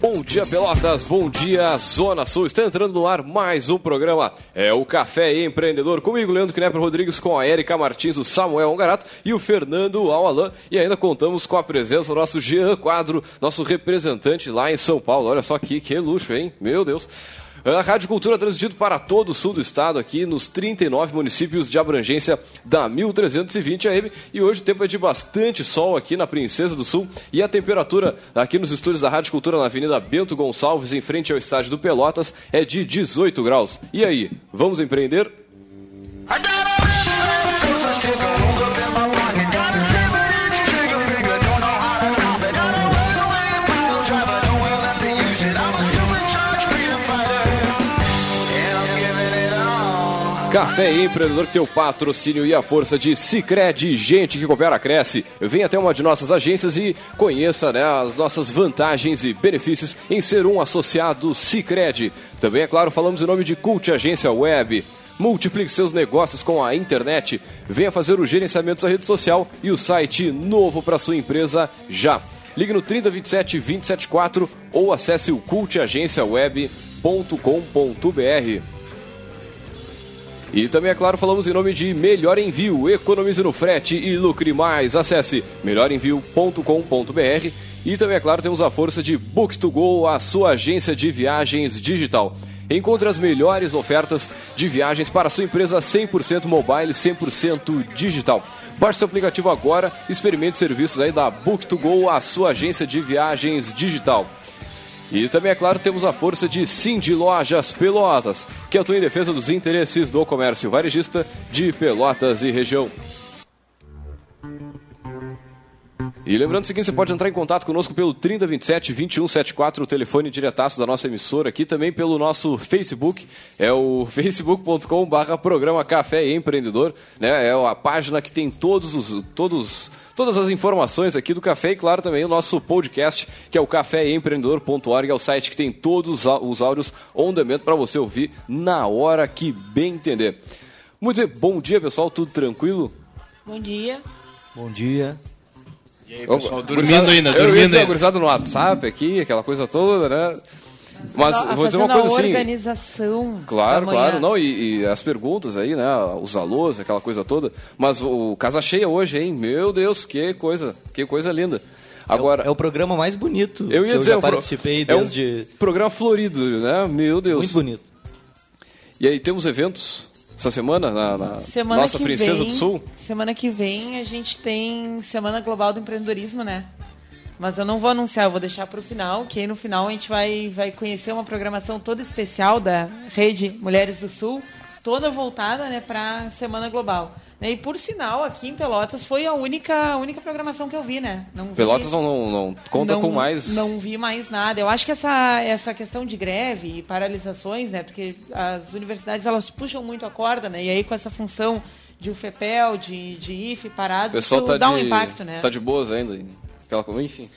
Bom dia, Pelotas. Bom dia, Zona Sul. Está entrando no ar mais um programa. É o Café Empreendedor. Comigo, Leandro Knepper Rodrigues, com a Erika Martins, o Samuel Ongarato e o Fernando Alalan. E ainda contamos com a presença do nosso Jean Quadro, nosso representante lá em São Paulo. Olha só aqui, que luxo, hein? Meu Deus. A Rádio Cultura transmitido para todo o sul do estado, aqui nos 39 municípios de abrangência da 1320 AM. E hoje o tempo é de bastante sol aqui na Princesa do Sul. E a temperatura aqui nos estúdios da Rádio Cultura na Avenida Bento Gonçalves, em frente ao estádio do Pelotas, é de 18 graus. E aí, vamos empreender? Café Empreendedor o patrocínio e a força de Cicred, gente que coopera cresce. Venha até uma de nossas agências e conheça né, as nossas vantagens e benefícios em ser um associado Cicred. Também, é claro, falamos em nome de Cult Agência Web. Multiplique seus negócios com a internet. Venha fazer o gerenciamento da rede social e o site novo para sua empresa já. Ligue no 3027 274 ou acesse o cultagenciaweb.com.br. E também, é claro, falamos em nome de Melhor Envio. Economize no frete e lucre mais. Acesse melhorenvio.com.br. E também, é claro, temos a força de Book2Go, a sua agência de viagens digital. Encontre as melhores ofertas de viagens para sua empresa 100% mobile, 100% digital. Baixe seu aplicativo agora, experimente serviços aí da Book2Go, a sua agência de viagens digital. E também, é claro, temos a força de Cindy Lojas Pelotas, que atua em defesa dos interesses do comércio varejista de Pelotas e região. E lembrando o seguinte, você pode entrar em contato conosco pelo 3027 2174, o telefone diretaço da nossa emissora aqui, também pelo nosso Facebook, é o facebook.com barra programa Café Empreendedor, né? É a página que tem todos os, todos todas as informações aqui do café e, claro, também o nosso podcast, que é o caféempreendedor.org, é o site que tem todos os áudios on demand para você ouvir na hora que bem entender. Muito bem, bom dia, pessoal, tudo tranquilo? Bom dia. Bom dia. E aí, pessoal, dormindo ainda, dormindo ainda. no WhatsApp aqui, aquela coisa toda, né? Mas a, vou dizer uma coisa assim. organização. Claro, claro. Não, e, e, as perguntas aí, né? Os alôs, aquela coisa toda. Mas o, Casa Cheia hoje, hein? Meu Deus, que coisa, que coisa linda. Agora, é o, é o programa mais bonito eu ia dizer, eu participei desde... É um programa florido, né? Meu Deus. Muito bonito. E aí, temos eventos essa semana na, na semana nossa Princesa vem, do Sul? Semana que vem a gente tem Semana Global do Empreendedorismo, né? Mas eu não vou anunciar, eu vou deixar para o final, que aí no final a gente vai, vai conhecer uma programação toda especial da Rede Mulheres do Sul, toda voltada né, para a Semana Global. E por sinal, aqui em Pelotas foi a única, a única programação que eu vi, né? Não vi, Pelotas não, não, não conta não, com mais. Não vi mais nada. Eu acho que essa, essa questão de greve e paralisações, né? Porque as universidades elas puxam muito a corda, né? E aí com essa função de UFEPEL, de, de IFE parado, isso tá dá de, um impacto, né? Tá de boas ainda. Aquela, enfim.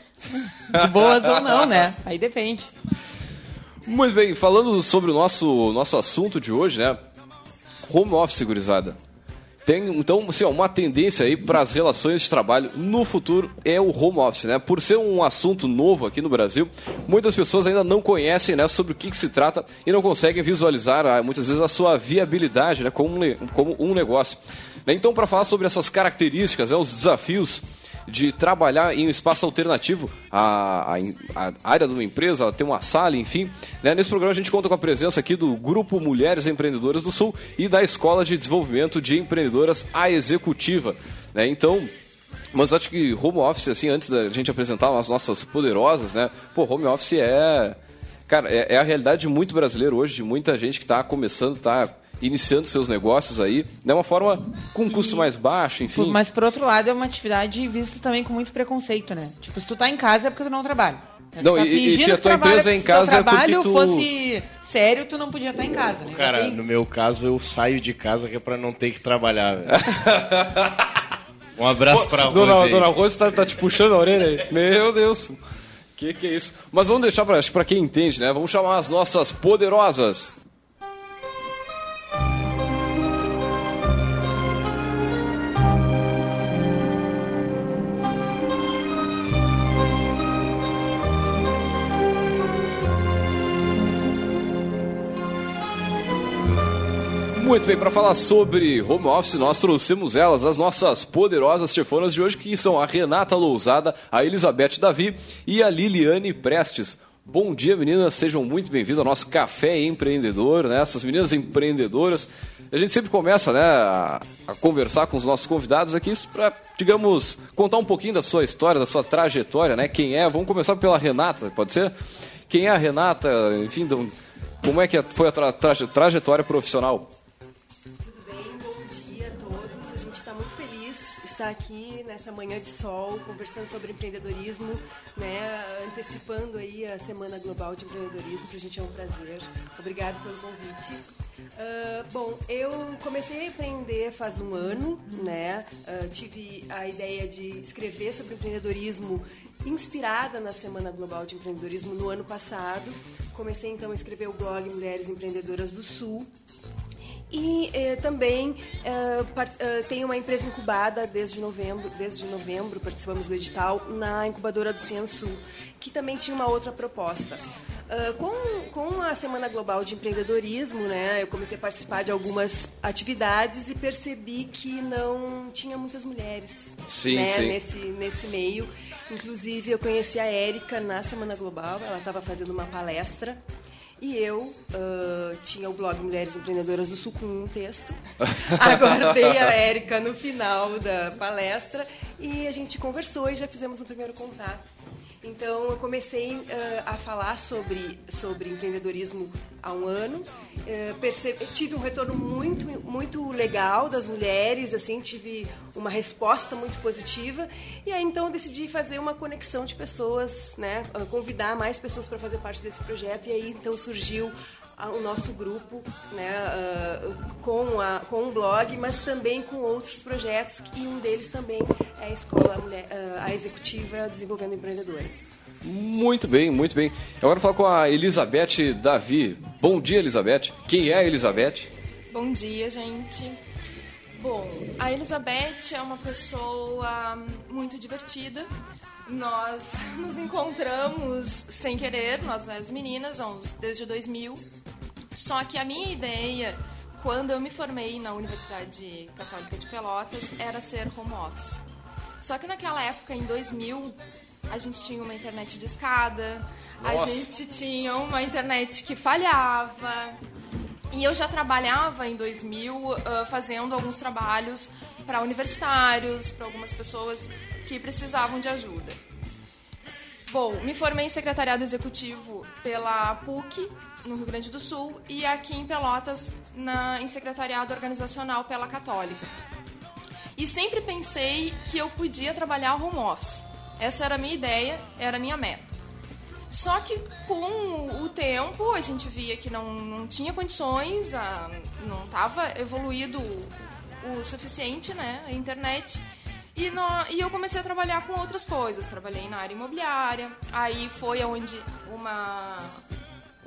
De boas ou não, né? Aí depende. Muito bem, falando sobre o nosso, nosso assunto de hoje, né? Home office, gurizada. Tem, então, assim, ó, uma tendência aí para as relações de trabalho no futuro é o home office, né? Por ser um assunto novo aqui no Brasil, muitas pessoas ainda não conhecem né, sobre o que, que se trata e não conseguem visualizar, ah, muitas vezes, a sua viabilidade né, como, um, como um negócio. Então, para falar sobre essas características, né, os desafios de trabalhar em um espaço alternativo à, à, à área de uma empresa, ter uma sala, enfim. Né? Nesse programa a gente conta com a presença aqui do Grupo Mulheres Empreendedoras do Sul e da Escola de Desenvolvimento de Empreendedoras A Executiva. Né? Então, mas acho que home office, assim, antes da gente apresentar as nossas poderosas, né? Pô, home office é. Cara, é, é a realidade muito brasileira hoje, de muita gente que está começando, está iniciando seus negócios aí, de uma forma com um custo mais baixo, enfim. Mas por outro lado, é uma atividade vista também com muito preconceito, né? Tipo, se tu tá em casa é porque tu não trabalha. Não, tá e, e, se a tua empresa é em casa é porque tu... fosse sério, tu não podia estar em casa, né? Cara, no meu caso, eu saio de casa que é pra não ter que trabalhar, velho. um abraço pra você. Dona, dona Rose tá, tá te puxando a orelha aí. Meu Deus. Que que é isso? Mas vamos deixar pra, pra quem entende, né? Vamos chamar as nossas poderosas. Muito bem, para falar sobre home office, nós trouxemos elas, as nossas poderosas chefonas de hoje, que são a Renata Lousada, a Elizabeth Davi e a Liliane Prestes. Bom dia, meninas, sejam muito bem-vindas ao nosso Café Empreendedor, né? Essas meninas empreendedoras. A gente sempre começa né, a, conversar com os nossos convidados aqui para, digamos, contar um pouquinho da sua história, da sua trajetória, né? Quem é? Vamos começar pela Renata, pode ser? Quem é a Renata? Enfim, como é que foi a tra trajetória profissional? Estar aqui nessa manhã de sol, conversando sobre empreendedorismo, né, antecipando aí a Semana Global de Empreendedorismo, para a gente é um prazer. Obrigado pelo convite. Uh, bom, eu comecei a empreender faz um ano, né? Uh, tive a ideia de escrever sobre empreendedorismo inspirada na Semana Global de Empreendedorismo no ano passado. Comecei então a escrever o blog Mulheres Empreendedoras do Sul, e eh, também eh, eh, tem uma empresa incubada desde novembro, desde novembro participamos do edital na incubadora do Ciensu, que também tinha uma outra proposta. Uh, com, com a Semana Global de Empreendedorismo, né, eu comecei a participar de algumas atividades e percebi que não tinha muitas mulheres sim, né, sim. Nesse, nesse meio. Inclusive, eu conheci a Érica na Semana Global, ela estava fazendo uma palestra e eu uh, tinha o blog Mulheres Empreendedoras do Sul com um texto. Aguardei a Érica no final da palestra e a gente conversou e já fizemos um primeiro contato. Então, eu comecei uh, a falar sobre, sobre empreendedorismo há um ano. Uh, percebe, tive um retorno muito, muito legal das mulheres, assim, tive uma resposta muito positiva. E aí, então, decidi fazer uma conexão de pessoas, né? Convidar mais pessoas para fazer parte desse projeto. E aí, então, surgiu o nosso grupo né, uh, com, a, com um blog, mas também com outros projetos, e um deles também é a Escola Mulher, uh, a Executiva Desenvolvendo Empreendedores. Muito bem, muito bem. Agora falar com a Elizabeth Davi. Bom dia, Elizabeth. Quem é a Elizabeth? Bom dia, gente. Bom, a Elizabeth é uma pessoa muito divertida. Nós nos encontramos sem querer, nós as meninas, desde 2000. Só que a minha ideia, quando eu me formei na Universidade Católica de Pelotas, era ser home office. Só que naquela época, em 2000, a gente tinha uma internet de escada, Nossa. a gente tinha uma internet que falhava. E eu já trabalhava em 2000 uh, fazendo alguns trabalhos para universitários, para algumas pessoas que precisavam de ajuda. Bom, me formei em secretariado executivo pela PUC, no Rio Grande do Sul, e aqui em Pelotas, na, em secretariado organizacional pela Católica. E sempre pensei que eu podia trabalhar home office. Essa era a minha ideia, era a minha meta. Só que com o tempo a gente via que não, não tinha condições, a, não estava evoluído o, suficiente né, a internet. E, no, e eu comecei a trabalhar com outras coisas. Trabalhei na área imobiliária. Aí foi onde uma,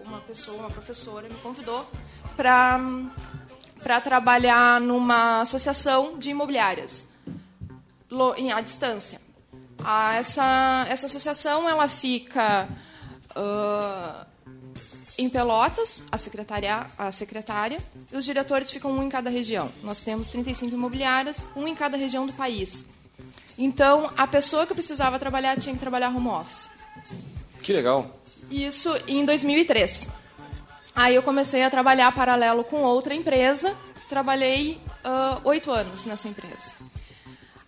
uma pessoa, uma professora, me convidou para para trabalhar numa associação de imobiliárias em à distância. Essa, essa associação ela fica uh, em Pelotas, a secretária, a secretária, e os diretores ficam um em cada região. Nós temos 35 imobiliárias, um em cada região do país. Então, a pessoa que precisava trabalhar tinha que trabalhar home office. Que legal. Isso em 2003. Aí eu comecei a trabalhar paralelo com outra empresa. Trabalhei oito uh, anos nessa empresa.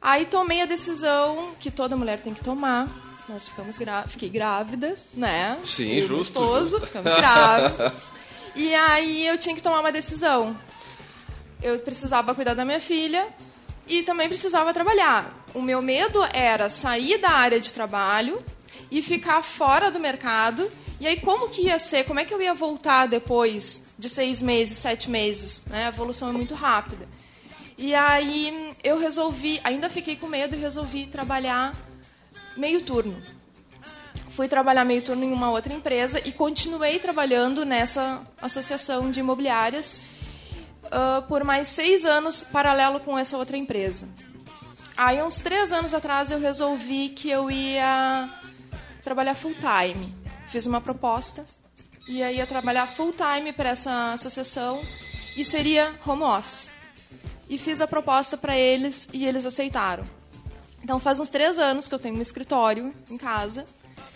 Aí tomei a decisão que toda mulher tem que tomar. Nós ficamos grá fiquei grávida, né? Sim, e justo. Esposo, justo. ficamos grávidas. e aí eu tinha que tomar uma decisão. Eu precisava cuidar da minha filha e também precisava trabalhar. O meu medo era sair da área de trabalho e ficar fora do mercado. E aí, como que ia ser? Como é que eu ia voltar depois de seis meses, sete meses? Né? A evolução é muito rápida. E aí, eu resolvi, ainda fiquei com medo e resolvi trabalhar meio turno. Fui trabalhar meio turno em uma outra empresa e continuei trabalhando nessa associação de imobiliárias uh, por mais seis anos, paralelo com essa outra empresa. Aí, uns três anos atrás, eu resolvi que eu ia trabalhar full time. Fiz uma proposta e aí ia trabalhar full time para essa associação e seria home office. E fiz a proposta para eles e eles aceitaram. Então faz uns três anos que eu tenho um escritório em casa,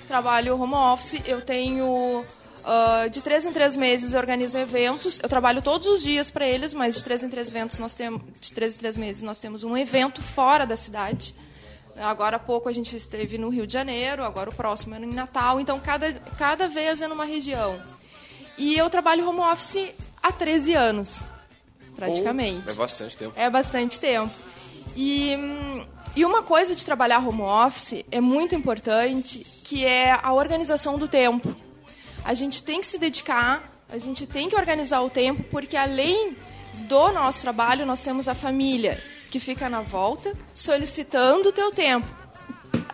trabalho home office, eu tenho Uh, de três em três meses eu organizo eventos. Eu trabalho todos os dias para eles, mas de três em três eventos nós temos, de três em três meses nós temos um evento fora da cidade. Agora há pouco a gente esteve no Rio de Janeiro, agora o próximo é em Natal. Então cada cada vez é numa região. E eu trabalho home office há 13 anos, praticamente. É bastante tempo. É bastante tempo. E hum, e uma coisa de trabalhar home office é muito importante, que é a organização do tempo a gente tem que se dedicar, a gente tem que organizar o tempo, porque além do nosso trabalho, nós temos a família que fica na volta solicitando o teu tempo.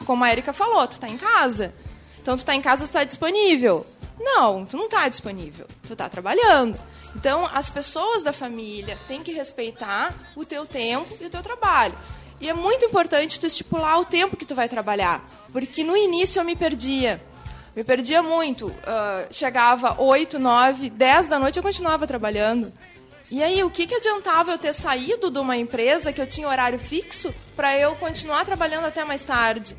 Como a Erika falou, tu está em casa. Então tu está em casa, tu está disponível. Não, tu não está disponível. Tu está trabalhando. Então as pessoas da família têm que respeitar o teu tempo e o teu trabalho. E é muito importante tu estipular o tempo que tu vai trabalhar, porque no início eu me perdia. Me perdia muito. Uh, chegava 8, 9, 10 da noite eu continuava trabalhando. E aí, o que, que adiantava eu ter saído de uma empresa que eu tinha horário fixo para eu continuar trabalhando até mais tarde?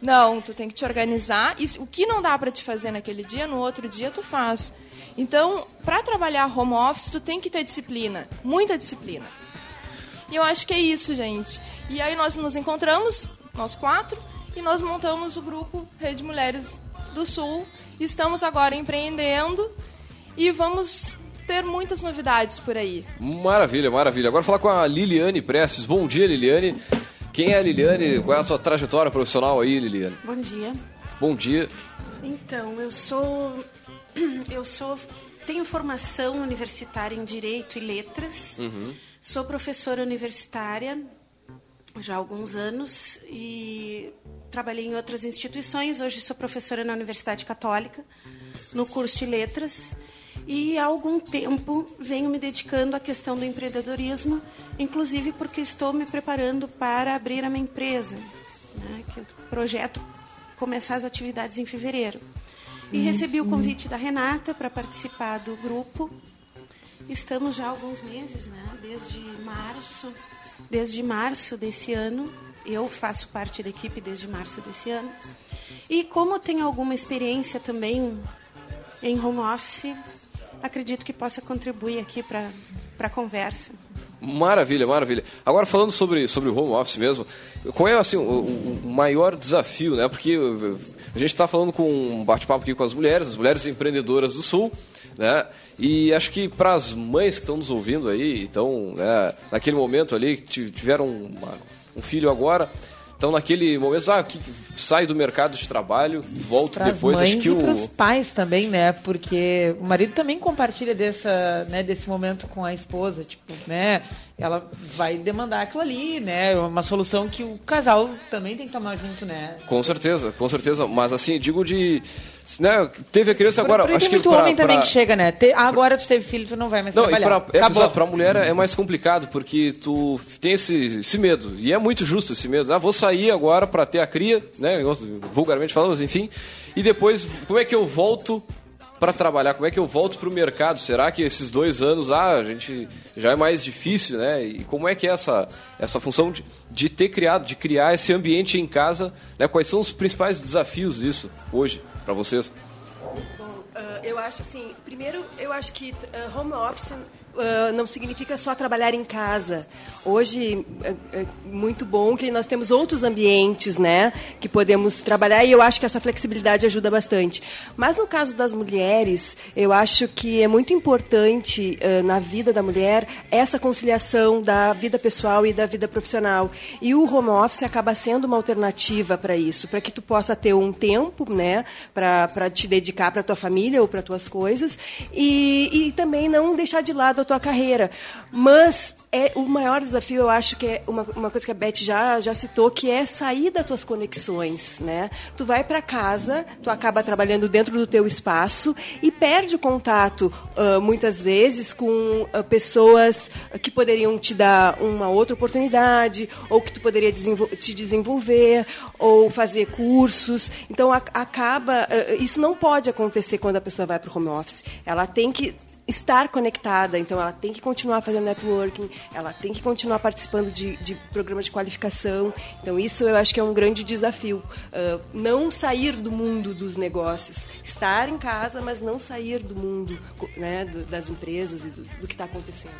Não, tu tem que te organizar e o que não dá para te fazer naquele dia, no outro dia tu faz. Então, para trabalhar home office, tu tem que ter disciplina, muita disciplina. E eu acho que é isso, gente. E aí nós nos encontramos, nós quatro, e nós montamos o grupo Rede Mulheres do Sul. Estamos agora empreendendo e vamos ter muitas novidades por aí. Maravilha, maravilha. Agora falar com a Liliane Prestes. Bom dia, Liliane. Quem é a Liliane? Qual é a sua trajetória profissional aí, Liliane? Bom dia. Bom dia. Então, eu sou eu sou tenho formação universitária em Direito e Letras. Uhum. Sou professora universitária já há alguns anos e trabalhei em outras instituições. Hoje sou professora na Universidade Católica, no curso de Letras. E há algum tempo venho me dedicando à questão do empreendedorismo, inclusive porque estou me preparando para abrir a minha empresa, né, que o projeto começar as atividades em fevereiro. E uhum. recebi o convite da Renata para participar do grupo. Estamos já há alguns meses, né, desde março desde março desse ano. Eu faço parte da equipe desde março desse ano. E como tenho alguma experiência também em home office, acredito que possa contribuir aqui para a conversa. Maravilha, maravilha. Agora falando sobre, sobre o home office mesmo, qual é assim, o, o maior desafio, né? Porque a gente está falando com um bate-papo aqui com as mulheres, as mulheres empreendedoras do Sul, né? E acho que para as mães que estão nos ouvindo aí, então, né, naquele momento ali, que tiveram uma, um filho agora, então, naquele momento, ah, que sai do mercado de trabalho, volto pras depois. Mães acho que e o. Para os pais também, né? Porque o marido também compartilha dessa, né, desse momento com a esposa, tipo, né? Ela vai demandar aquilo ali, né? Uma solução que o casal também tem que tomar junto, né? Com certeza, com certeza. Mas assim, digo de né, teve a criança agora. Por, acho tem que muito pra, homem pra... também que chega, né? Te, agora tu teve filho, tu não vai mais não, trabalhar. E pra, é, exato, pra mulher é mais complicado, porque tu tem esse, esse medo. E é muito justo esse medo. Ah, vou sair agora para ter a cria, né? Vulgarmente falando, mas enfim. E depois, como é que eu volto para trabalhar? Como é que eu volto para o mercado? Será que esses dois anos, ah, a gente já é mais difícil, né? E como é que é essa, essa função de, de ter criado, de criar esse ambiente em casa? Né? Quais são os principais desafios disso hoje para vocês? Eu acho assim, primeiro, eu acho que uh, home office uh, não significa só trabalhar em casa. Hoje é, é, muito bom que nós temos outros ambientes, né, que podemos trabalhar e eu acho que essa flexibilidade ajuda bastante. Mas no caso das mulheres, eu acho que é muito importante uh, na vida da mulher essa conciliação da vida pessoal e da vida profissional. E o home office acaba sendo uma alternativa para isso, para que tu possa ter um tempo, né, para te dedicar para tua família ou para tuas coisas e, e também não deixar de lado a tua carreira. Mas é o maior desafio, eu acho que é uma, uma coisa que a Beth já, já citou, que é sair das tuas conexões, né? Tu vai para casa, tu acaba trabalhando dentro do teu espaço e perde contato, uh, muitas vezes, com uh, pessoas que poderiam te dar uma outra oportunidade, ou que tu poderia desenvol te desenvolver, ou fazer cursos. Então, a, acaba... Uh, isso não pode acontecer quando a pessoa vai para o home office. Ela tem que estar conectada, então ela tem que continuar fazendo networking, ela tem que continuar participando de, de programas de qualificação. Então isso eu acho que é um grande desafio. Uh, não sair do mundo dos negócios, estar em casa, mas não sair do mundo né, das empresas e do, do que está acontecendo.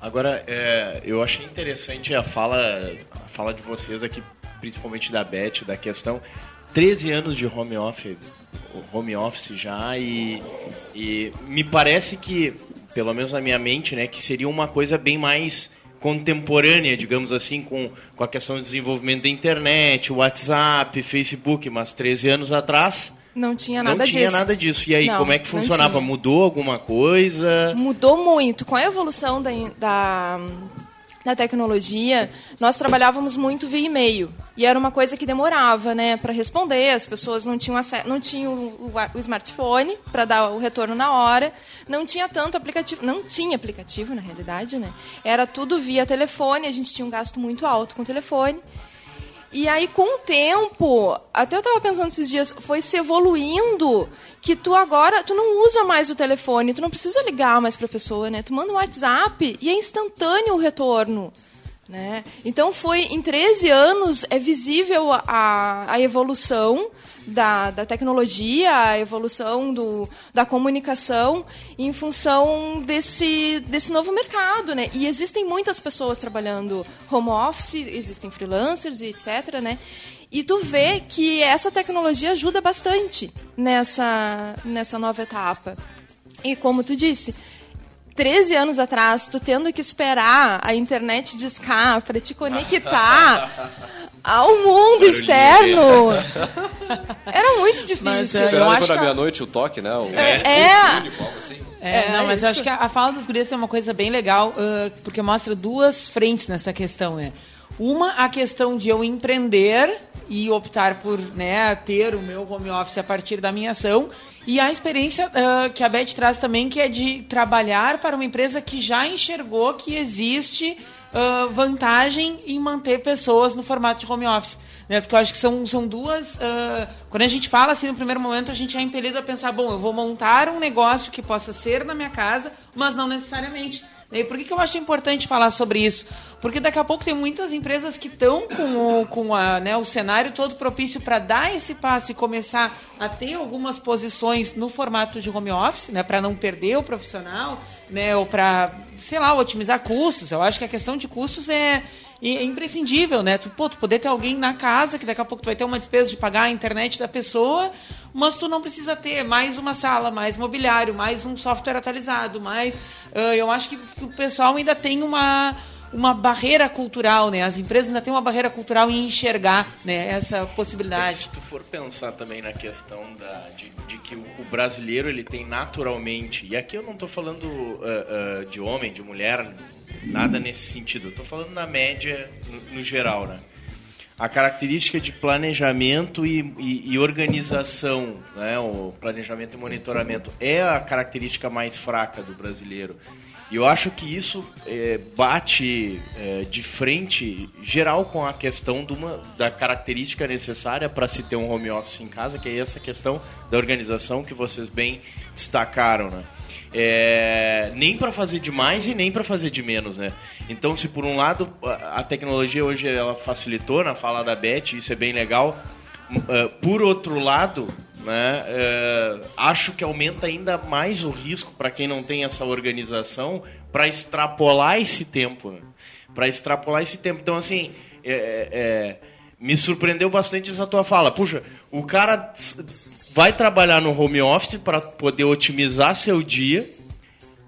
Agora, é, eu achei interessante a fala, a fala de vocês aqui, principalmente da Beth, da questão 13 anos de home office, home office já e, e me parece que, pelo menos na minha mente, né, que seria uma coisa bem mais contemporânea, digamos assim, com, com a questão do desenvolvimento da internet, WhatsApp, Facebook, mas 13 anos atrás... Não tinha nada disso. Não tinha nada disso. E aí, não, como é que funcionava? Mudou alguma coisa? Mudou muito. Com a evolução da, da na tecnologia, nós trabalhávamos muito via e-mail. E era uma coisa que demorava, né, para responder. As pessoas não tinham não tinham o, o smartphone para dar o retorno na hora, não tinha tanto aplicativo, não tinha aplicativo na realidade, né? Era tudo via telefone, a gente tinha um gasto muito alto com o telefone. E aí, com o tempo, até eu tava pensando esses dias, foi se evoluindo que tu agora, tu não usa mais o telefone, tu não precisa ligar mais pra pessoa, né? Tu manda um WhatsApp e é instantâneo o retorno. Né? Então foi em 13 anos é visível a, a evolução da, da tecnologia, a evolução do, da comunicação em função desse, desse novo mercado, né? E existem muitas pessoas trabalhando home office, existem freelancers e etc, né? E tu vê que essa tecnologia ajuda bastante nessa, nessa nova etapa. E como tu disse, 13 anos atrás, tu tendo que esperar a internet discar para te conectar ao mundo externo. Era muito difícil. Mas, é, eu acho que meia-noite o toque, né? O, é. é. assim. É, é, não, mas eu acho que a, a fala dos gurias tem uma coisa bem legal, uh, porque mostra duas frentes nessa questão, né? Uma, a questão de eu empreender e optar por né, ter o meu home office a partir da minha ação. E a experiência uh, que a Beth traz também, que é de trabalhar para uma empresa que já enxergou que existe uh, vantagem em manter pessoas no formato de home office. Né? Porque eu acho que são, são duas. Uh, quando a gente fala assim no primeiro momento, a gente é impelido a pensar: bom, eu vou montar um negócio que possa ser na minha casa, mas não necessariamente. E por que, que eu acho importante falar sobre isso? Porque daqui a pouco tem muitas empresas que estão com, o, com a, né, o cenário todo propício para dar esse passo e começar a ter algumas posições no formato de home office, né, para não perder o profissional, né, ou para, sei lá, otimizar custos. Eu acho que a questão de custos é, é imprescindível, né? Tu, pô, tu poder ter alguém na casa, que daqui a pouco tu vai ter uma despesa de pagar a internet da pessoa, mas tu não precisa ter mais uma sala, mais mobiliário, mais um software atualizado, mais... Uh, eu acho que, que o pessoal ainda tem uma uma barreira cultural, né? As empresas ainda têm uma barreira cultural em enxergar né, essa possibilidade. Se tu for pensar também na questão da, de, de que o, o, brasileiro ele tem naturalmente, e aqui eu não estou falando uh, uh, de homem, de mulher, nada nesse sentido, estou falando na média, no, no, geral, né? A característica de planejamento e, e, e organização, né? o planejamento e monitoramento, é a característica mais fraca do brasileiro. E eu acho que isso é, bate é, de frente geral com a questão uma, da característica necessária para se ter um home office em casa, que é essa questão da organização que vocês bem destacaram, né? É, nem para fazer de mais e nem para fazer de menos, né? Então, se por um lado a tecnologia hoje ela facilitou na fala da Beth, isso é bem legal. Uh, por outro lado, né? É, acho que aumenta ainda mais o risco para quem não tem essa organização para extrapolar esse tempo. Né? Para extrapolar esse tempo. Então, assim, é, é, é, me surpreendeu bastante essa tua fala. Puxa, o cara vai trabalhar no home office para poder otimizar seu dia,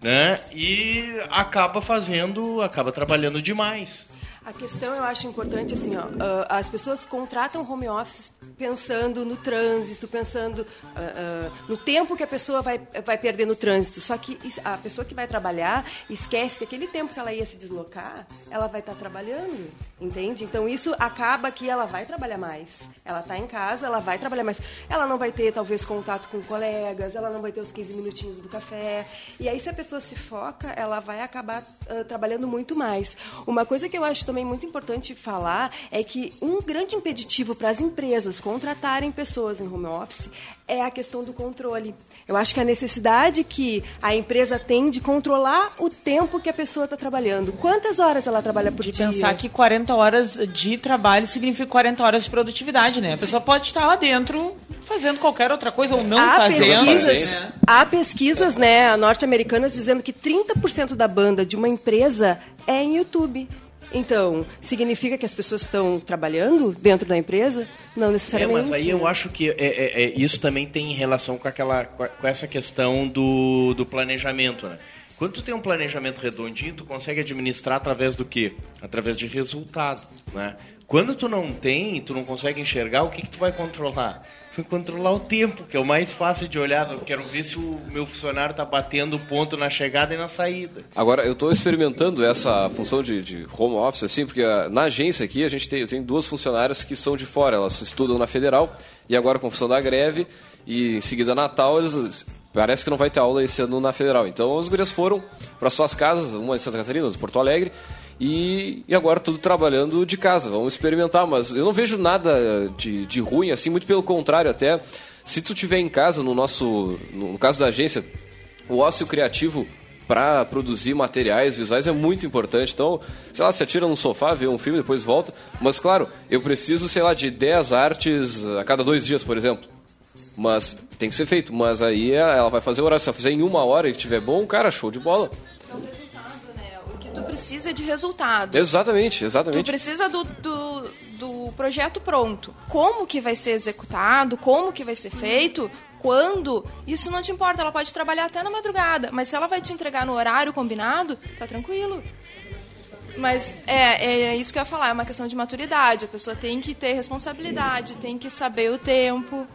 né? E acaba fazendo, acaba trabalhando demais. A questão eu acho importante assim, ó, uh, as pessoas contratam home office pensando no trânsito, pensando uh, uh, no tempo que a pessoa vai, vai perder no trânsito. Só que a pessoa que vai trabalhar esquece que aquele tempo que ela ia se deslocar, ela vai estar tá trabalhando, entende? Então isso acaba que ela vai trabalhar mais. Ela está em casa, ela vai trabalhar mais. Ela não vai ter talvez contato com colegas, ela não vai ter os 15 minutinhos do café. E aí se a pessoa se foca, ela vai acabar trabalhando muito mais. Uma coisa que eu acho também muito importante falar é que um grande impeditivo para as empresas contratarem pessoas em home office é a questão do controle. Eu acho que a necessidade que a empresa tem de controlar o tempo que a pessoa está trabalhando. Quantas horas ela trabalha por de dia? pensar que 40 horas de trabalho significa 40 horas de produtividade, né? A pessoa pode estar lá dentro fazendo qualquer outra coisa ou não há fazendo. Pesquisas? Há pesquisas né, norte-americanas dizendo que 30% da banda de uma empresa é em YouTube. Então, significa que as pessoas estão trabalhando dentro da empresa? Não necessariamente. É, mas aí eu acho que é, é, é, isso também tem relação com, aquela, com essa questão do, do planejamento, né? Quando tu tem um planejamento redondinho, tu consegue administrar através do quê? Através de resultado, né? Quando tu não tem, tu não consegue enxergar, o que, que tu vai controlar? Foi controlar o tempo, que é o mais fácil de olhar. Eu quero ver se o meu funcionário está batendo ponto na chegada e na saída. Agora, eu estou experimentando essa função de, de, home office, assim, porque ah, na agência aqui a gente tem, eu tenho duas funcionárias que são de fora, elas estudam na federal e agora com função da greve e em seguida Natal eles parece que não vai ter aula esse ano na federal. Então as gurias foram para suas casas, uma de Santa Catarina, outra de Porto Alegre, e, e, agora tudo trabalhando de casa. Vamos experimentar, mas eu não vejo nada de, de ruim, assim, muito pelo contrário, até se tu tiver em casa, no nosso, no caso da agência, o ócio criativo para produzir materiais visuais é muito importante. Então, sei lá, se atira no sofá, vê um filme, depois volta. Mas, claro, eu preciso, sei lá, de 10 artes a cada dois dias, por exemplo. Mas tem que ser feito. Mas aí ela vai fazer o horário. Se ela fizer em uma hora e estiver bom, cara, show de bola tu precisa de resultado. Exatamente, exatamente. Tu precisa do, do, do projeto pronto. Como que vai ser executado, como que vai ser feito, quando, isso não te importa. Ela pode trabalhar até na madrugada, mas se ela vai te entregar no horário combinado, tá tranquilo. Mas é, é isso que eu ia falar, é uma questão de maturidade. A pessoa tem que ter responsabilidade, tem que saber o tempo.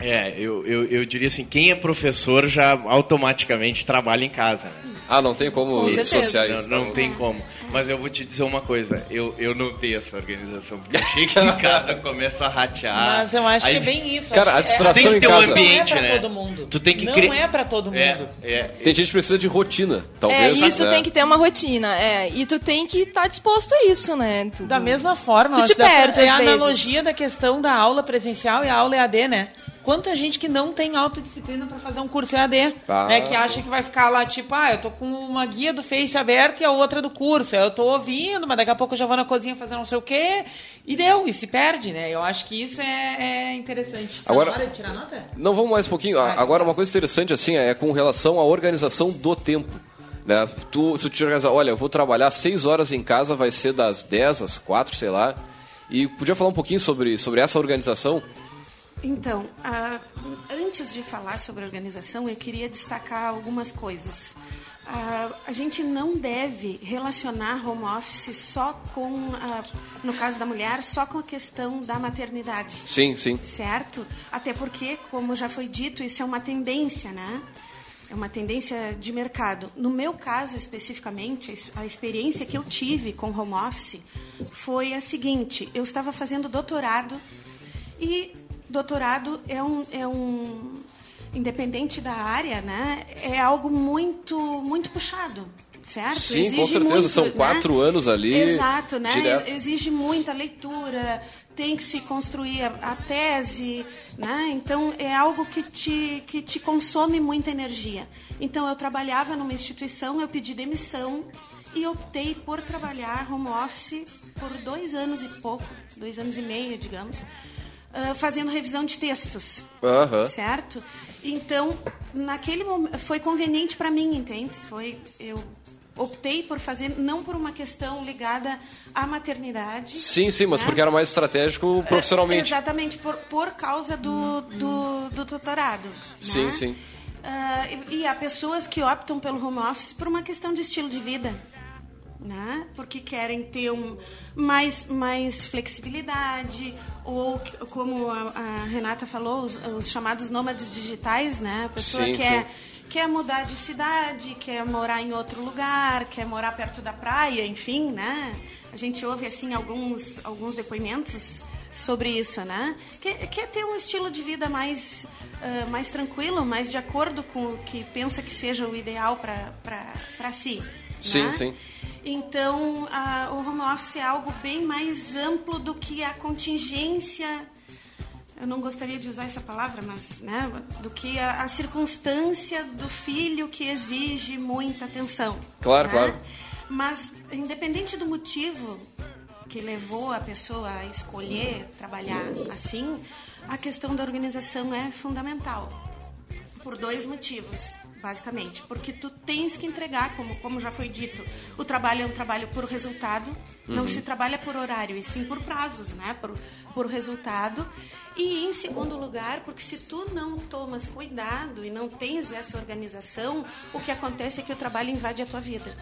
É, eu, eu, eu diria assim, quem é professor já automaticamente trabalha em casa. Né? Ah, não tem como Com associar isso. Não, não tem como. Mas eu vou te dizer uma coisa, eu, eu não tenho essa organização, porque eu chego em casa, começo a ratear. Mas eu acho aí, que é bem isso. Cara, a distração tem que ter um ambiente, não é pra né? todo mundo. Tu tem que não cri... é pra todo mundo. É, é, tem gente que precisa de rotina, talvez. É, isso né? tem que ter uma rotina, é. E tu tem que estar tá disposto a isso, né? Tu... Da mesma forma, tu te perde, é a vezes. analogia da questão da aula presencial e a aula EAD, né? Quanta gente que não tem autodisciplina para fazer um curso EAD, ah, né? Que acha que vai ficar lá, tipo, ah, eu tô com uma guia do Face aberta e a outra do curso. Eu tô ouvindo, mas daqui a pouco eu já vou na cozinha fazer não sei o quê. E deu, e se perde, né? Eu acho que isso é, é interessante. Tá Agora, hora de tirar nota? Não, vamos mais um pouquinho. Vai. Agora, uma coisa interessante, assim, é com relação à organização do tempo. Né? Tu, tu te organiza, olha, eu vou trabalhar 6 horas em casa, vai ser das 10 às 4, sei lá. E podia falar um pouquinho sobre, sobre essa organização? Então, antes de falar sobre a organização, eu queria destacar algumas coisas. Uh, a gente não deve relacionar home office só com, no caso da mulher, só com a questão da maternidade. Sim, sim. Certo? Até porque, como já foi dito, isso é uma tendência, né? É uma tendência de mercado. No meu caso, especificamente, a experiência que eu tive com home office foi a seguinte: eu estava fazendo doutorado e doutorado é um, é um independente da área, né? É algo muito muito puxado, certo? Sim, Exige com certeza. Muito, São né? quatro anos ali. Exato, né? Direto. Exige muita leitura, tem que se construir a, a, tese, né? Então é algo que te que te consome muita energia. Então eu trabalhava numa instituição, eu pedi demissão e optei por trabalhar home office por dois anos e pouco, dois anos e meio, digamos uh, fazendo revisão de textos. Uhum. Certo? Então, naquele momento, foi conveniente para mim, entende? Foi, eu optei por fazer, não por uma questão ligada à maternidade. Sim, sim, mas né? porque era mais estratégico profissionalmente. Uh, exatamente, por, por causa do, do, do doutorado. Sim, né? sim. Uh, e, e há pessoas que optam pelo home office por uma questão de estilo de vida né? Porque querem ter um, mais, mais flexibilidade, ou como a, a Renata falou, os, os, chamados nômades digitais, né? A pessoa sim, quer, sim. quer mudar de cidade, quer morar em outro lugar, quer morar perto da praia, enfim, né? A gente ouve, assim, alguns, alguns depoimentos sobre isso, né? Quer, quer ter um estilo de vida mais, uh, mais tranquilo, mais de acordo com o que pensa que seja o ideal para si. Sim, né? sim. Então, a, o home office é algo bem mais amplo do que a contingência eu não gostaria de usar essa palavra, mas né, do que a, a circunstância do filho que exige muita atenção. Claro, né? claro. Mas independente do motivo que levou a pessoa a escolher trabalhar assim, a questão da organização é fundamental por dois motivos basicamente, porque tu tens que entregar, como, como já foi dito, o trabalho é um trabalho por resultado, uhum. não se trabalha por horário, e sim por prazos, né? Por, por resultado. E em segundo lugar, porque se tu não tomas cuidado e não tens essa organização, o que acontece é que o trabalho invade a tua vida.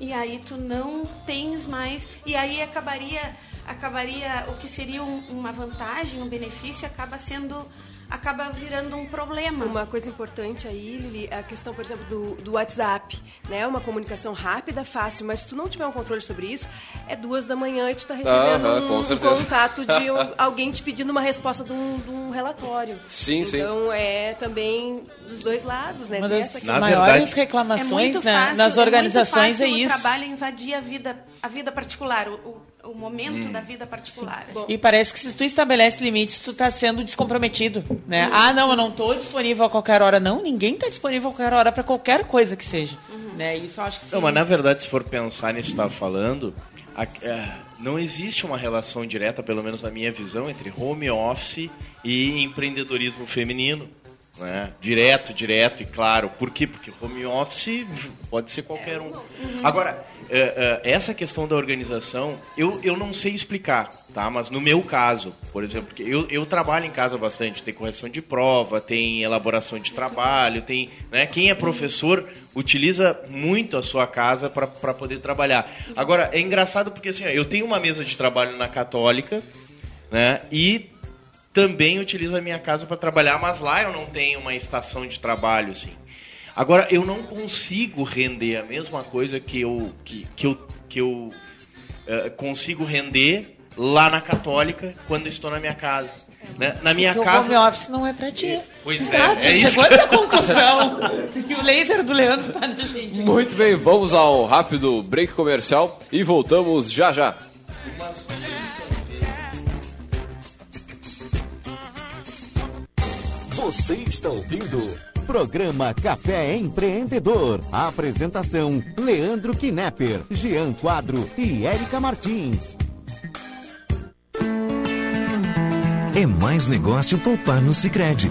E aí tu não tens mais, e aí acabaria acabaria o que seria um, uma vantagem, um benefício acaba sendo acaba virando um problema. Uma coisa importante aí, Lili, é a questão, por exemplo, do, do WhatsApp, né? Uma comunicação rápida, fácil, mas se tu não tiver um controle sobre isso, é duas da manhã e tu tá recebendo -huh, um, um, contato de um, alguém te pedindo uma resposta de um, de um relatório. Sim, então, sim. Então é também dos dois lados, né? Uma das maiores verdade, reclamações é né, nas organizações é, é isso. O trabalho invadir a vida, a vida particular, o, o momento hum. da vida particular. E parece que se tu estabelece limites, tu está sendo descomprometido, né? Uhum. Ah, não, eu não estou disponível a qualquer hora. Não, ninguém está disponível a qualquer hora para qualquer coisa que seja. Uhum. Né? Isso eu acho que sim. Não, mas na verdade, se for pensar nisso que estava falando, a, é, não existe uma relação direta, pelo menos na minha visão, entre home office e empreendedorismo feminino. Né? Direto, direto e claro. Por quê? Porque home office pode ser qualquer um. Agora, uh, uh, essa questão da organização, eu, eu não sei explicar, tá? Mas no meu caso, por exemplo, eu, eu trabalho em casa bastante, tem correção de prova, tem elaboração de trabalho, tem. Né? Quem é professor utiliza muito a sua casa para poder trabalhar. Agora, é engraçado porque assim, eu tenho uma mesa de trabalho na Católica, né? E também utilizo a minha casa para trabalhar, mas lá eu não tenho uma estação de trabalho, assim. Agora, eu não consigo render a mesma coisa que eu, que, que eu, que eu uh, consigo render lá na Católica quando estou na minha casa. Né? Na minha Porque casa. O home office não é para ti. Pois é. Ah, é chegou a essa conclusão. e o laser do Leandro tá na gente. Muito bem, vamos ao rápido break comercial e voltamos já já. Você está ouvindo Programa Café Empreendedor. Apresentação: Leandro Knepper, Jean Quadro e Érica Martins. É mais negócio poupar no Sicredi.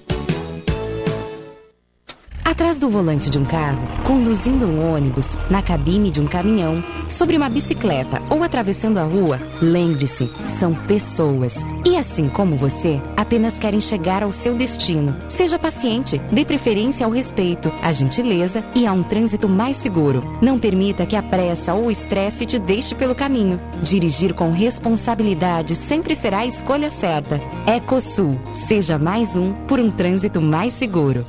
Atrás do volante de um carro, conduzindo um ônibus, na cabine de um caminhão, sobre uma bicicleta ou atravessando a rua, lembre-se, são pessoas. E assim como você, apenas querem chegar ao seu destino. Seja paciente, dê preferência ao respeito, à gentileza e a um trânsito mais seguro. Não permita que a pressa ou o estresse te deixe pelo caminho. Dirigir com responsabilidade sempre será a escolha certa. Ecosul, seja mais um por um trânsito mais seguro.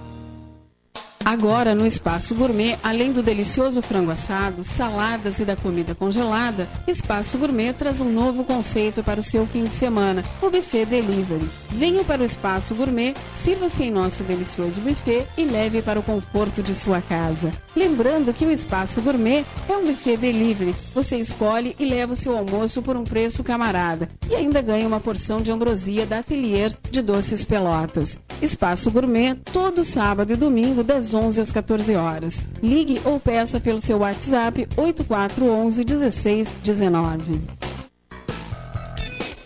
Agora, no Espaço Gourmet, além do delicioso frango assado, saladas e da comida congelada, Espaço Gourmet traz um novo conceito para o seu fim de semana, o Buffet Delivery. Venha para o Espaço Gourmet, sirva-se em nosso delicioso buffet e leve para o conforto de sua casa. Lembrando que o Espaço Gourmet é um buffet delivery. Você escolhe e leva o seu almoço por um preço camarada e ainda ganha uma porção de ambrosia da Atelier de Doces Pelotas. Espaço Gourmet, todo sábado e domingo, das 11 às 14 horas. Ligue ou peça pelo seu WhatsApp 8411 1619.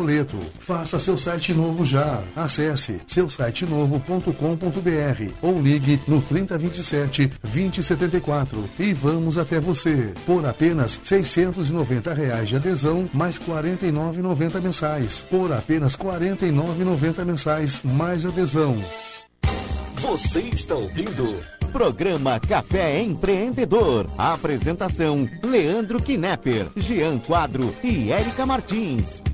boleto. Faça seu site novo já. Acesse seusitenovo.com.br ou ligue no 3027 2074 e vamos até você. Por apenas 690 reais de adesão, mais R$ 49,90 mensais. Por apenas R$ 49,90 mensais, mais adesão. Você está ouvindo Programa Café Empreendedor. Apresentação: Leandro Knepper, Jean Quadro e Érica Martins.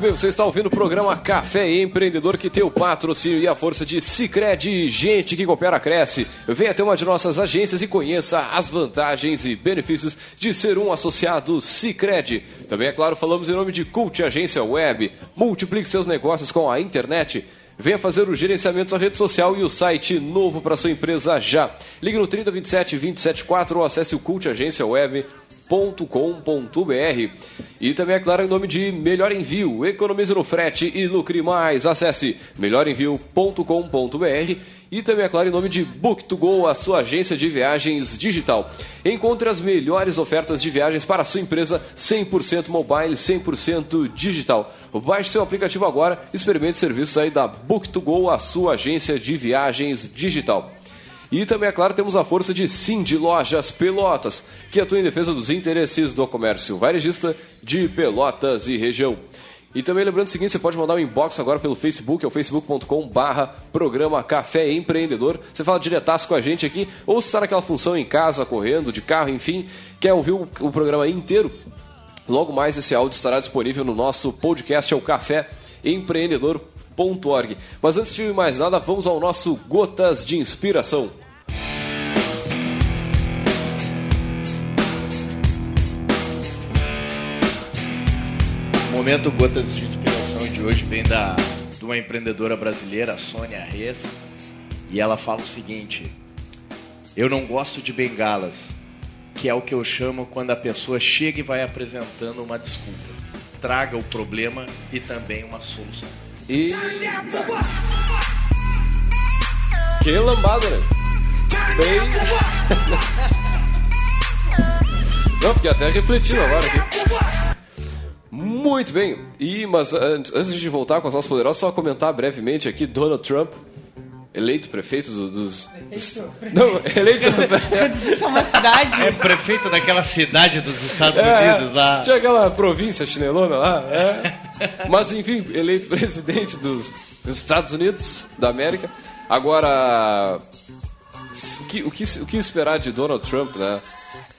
Muito bem, você está ouvindo o programa Café Empreendedor que tem o patrocínio e a força de Cicred. Gente que coopera, cresce. Venha até uma de nossas agências e conheça as vantagens e benefícios de ser um associado Cicred. Também, é claro, falamos em nome de Cult Agência Web. Multiplique seus negócios com a internet. Venha fazer o gerenciamento da rede social e o site novo para sua empresa já. Ligue no 3027 274 ou acesse o Cult Agência Web melhorenvio.com.br. E também, é claro, em nome de Melhor Envio. Economize no frete e lucre mais. Acesse melhorenvio.com.br. E também, é claro, em nome de Book2Go, a sua agência de viagens digital. Encontre as melhores ofertas de viagens para a sua empresa 100% mobile, 100% digital. Baixe seu aplicativo agora, experimente serviços aí da Book2Go, a sua agência de viagens digital. E também, é claro, temos a força de de Lojas Pelotas, que atua em defesa dos interesses do comércio varejista de Pelotas e região. E também lembrando o seguinte, você pode mandar um inbox agora pelo Facebook, é o facebook.com barra programa Café Empreendedor. Você fala diretaço com a gente aqui, ou se está naquela função em casa, correndo, de carro, enfim, quer ouvir o, o programa inteiro, logo mais esse áudio estará disponível no nosso podcast, é o Café Empreendedor mas antes de mais nada, vamos ao nosso Gotas de Inspiração. O momento Gotas de Inspiração de hoje vem da, de uma empreendedora brasileira, Sônia Reis, e ela fala o seguinte: Eu não gosto de bengalas, que é o que eu chamo quando a pessoa chega e vai apresentando uma desculpa. Traga o problema e também uma solução. E. Que lambada, né? Bem. Não, fiquei até refletindo agora aqui. Muito bem. E, mas antes, antes de voltar com as nossas poderosas, só comentar brevemente aqui: Donald Trump eleito prefeito do, dos. Prefeito, prefeito. Não, eleito. Isso é uma cidade. É prefeito daquela cidade dos Estados é, Unidos lá. Tinha aquela província chinelona lá. É. Mas enfim, eleito presidente dos, dos Estados Unidos da América. Agora, o que, o, que, o que esperar de Donald Trump, né?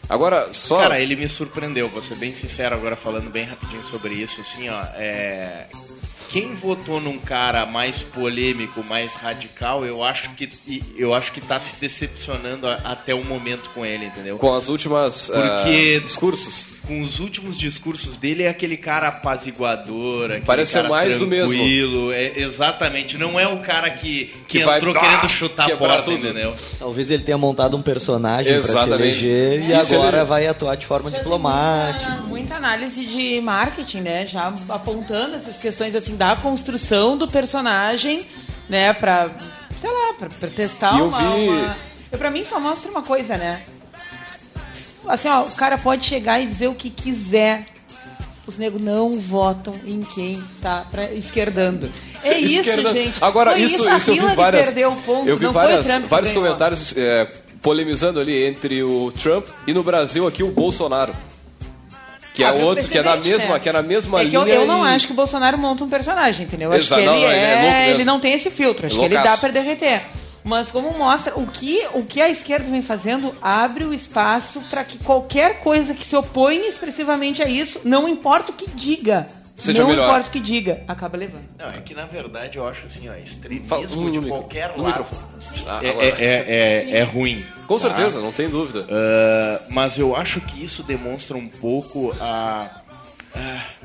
Agora, só. Cara, ele me surpreendeu, vou ser bem sincero agora falando bem rapidinho sobre isso, assim, ó. É quem votou num cara mais polêmico, mais radical, eu acho que eu acho que tá se decepcionando até o momento com ele, entendeu? Com as últimas Porque uh, discursos. Com os últimos discursos dele é aquele cara apaziguador, aquele Parece cara ser mais do mesmo. É, exatamente, não é o cara que, que, Que entrou vai querendo chutar a porta, tudo. entendeu? Talvez ele tenha montado um personagem para se Exatamente. eleger e Isso agora ele- vai atuar de forma diplomática. Muita, muita análise de marketing, né? Já apontando essas questões assim da construção do personagem, né? Pra, sei lá, pra, pra testar E eu uma, vi- uma- Eu, pra mim só mostra uma coisa, né? Assim, ó, o cara pode chegar e dizer o que quiser. Os negros não votam em quem tá pra esquerdando. É isso, Esquerda- gente. Agora, Foi isso, a isso eu vi várias. perdeu o ponto, eu vi não várias, vários comentários é, polemizando ali entre o Trump e no Brasil aqui o Bolsonaro. Que é Ah, viu, outro, que é na mesma, né? que é na mesma É linha. eu, eu não e- acho que o Bolsonaro monta um personagem, entendeu? Eu acho Exato, que ele, não, não, ele é é, louco mesmo. ele não tem esse filtro. Acho que ele dá pra derreter. Mas como mostra o que, o que a esquerda vem fazendo, abre o espaço para que qualquer coisa que se opõe expressivamente a isso, não importa o que diga, Seja não melhor. importa o que diga, acaba levando. Não, é que na verdade eu acho assim, ó, extremismo de qualquer lado microfone. Ah, é, é, é, é- é ruim. Com tá? certeza, não tem dúvida. Ah, mas eu acho que isso demonstra um pouco a-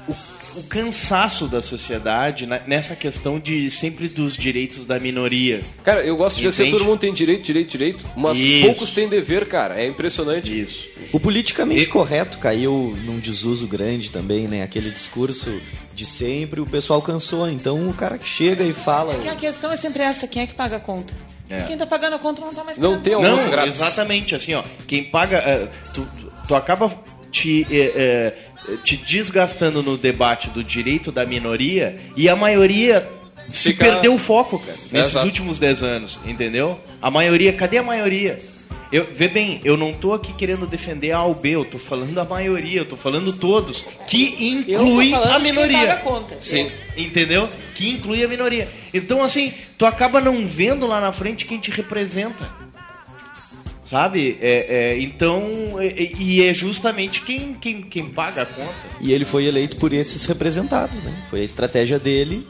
o, o cansaço da sociedade na- nessa questão de sempre dos direitos da minoria. Cara, eu gosto de Entende? todo mundo tem direito, direito, direito, mas Isso. poucos têm dever, cara. É impressionante. Isso. O politicamente correto caiu num desuso grande também, né? Aquele discurso de sempre, o pessoal cansou. Então o cara que chega e fala. Porque a questão é sempre essa, quem é que paga a conta? É. Quem tá pagando a conta não tá mais Não pagando. tem Não, almoço grátis. exatamente, assim, ó, quem paga, eh, tu, tu- acaba te, eh, eh, te desgastando no debate do direito da minoria e a maioria se Fica- perdeu o foco, cara, nesses Exato. últimos 10 anos, entendeu? A maioria, cadê a maioria? Eu, vê bem, eu não tô aqui querendo defender A ou B, eu tô falando a maioria, eu tô falando todos, que Eu tô inclui a de quem minoria. paga conta. Sim. Entendeu? Que inclui a minoria. Então, assim, tu acaba não vendo lá na frente quem te representa. Sabe? É, é, então, e, e é justamente quem, quem, quem paga a conta. E ele foi eleito por esses representados, né? Foi a estratégia dele.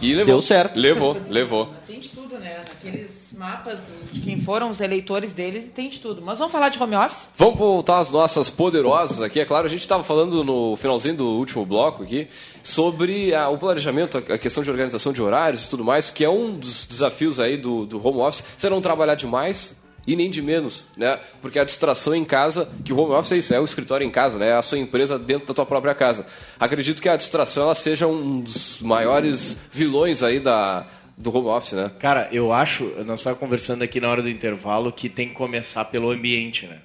E levou. Deu certo. Levou, levou. Tem de tudo, né? Aqueles mapas de quem foram os eleitores deles, tem de tudo. Mas vamos falar de home office? Vamos voltar às nossas poderosas aqui. É claro, a gente estava falando no finalzinho do último bloco aqui sobre ah, o planejamento, a a questão de organização de horários e tudo mais, que é um dos desafios aí do, do home office. Você não trabalhar demais e nem de menos, né? Porque a distração em casa, que o home office é isso, é o escritório em casa, né? É a sua empresa dentro da tua própria casa. Acredito que a distração ela seja um dos maiores vilões aí da, do home office, né? Cara, eu acho, nós estávamos conversando aqui na hora do intervalo, que tem que começar pelo ambiente, né?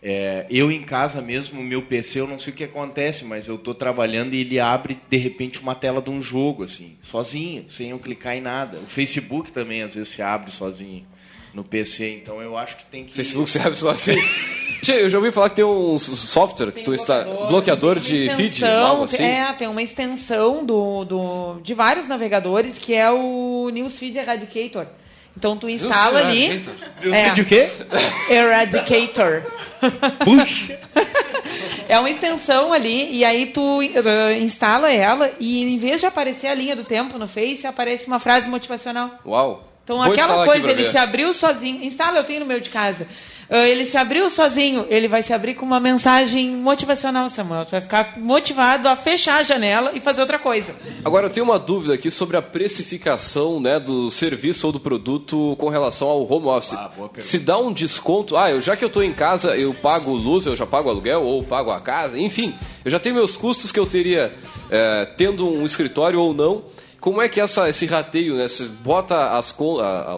É, eu em casa mesmo, meu PC, eu não sei o que acontece, mas eu tô trabalhando e ele abre de repente uma tela de um jogo, assim, sozinho, sem eu clicar em nada. O Facebook também às vezes se abre sozinho no PC, então eu acho que tem que. Facebook se abre só assim. Tchê, eu já ouvi falar que tem um software que tu está. Bloqueador de Uma feed, algo assim. É, tem uma extensão do, do, de vários navegadores que é o Newsfeed Eradicator. Então tu instala ali. Eradicator? Newsfeed o quê? Eradicator. Puxa! É uma extensão ali, e aí tu eh, instala ela, e em vez de aparecer a linha do tempo no Face, aparece uma frase motivacional. Uau. Então Vou aquela coisa, ele ver. se abriu sozinho. Instala, eu tenho no meu de casa. Ah, ele se abriu sozinho, ele vai se abrir com uma mensagem motivacional, Samuel. Tu vai ficar motivado a fechar a janela e fazer outra coisa. Agora, eu tenho uma dúvida aqui sobre a precificação né, do serviço ou do produto com relação ao home office. Ah. Se dá um desconto, ah, eu, já que eu estou em casa, eu pago luz, eu já pago aluguel, ou pago a casa, enfim, eu já tenho meus custos que eu teria é, tendo um escritório ou não. Como é que essa, esse rateio, né? Você bota as,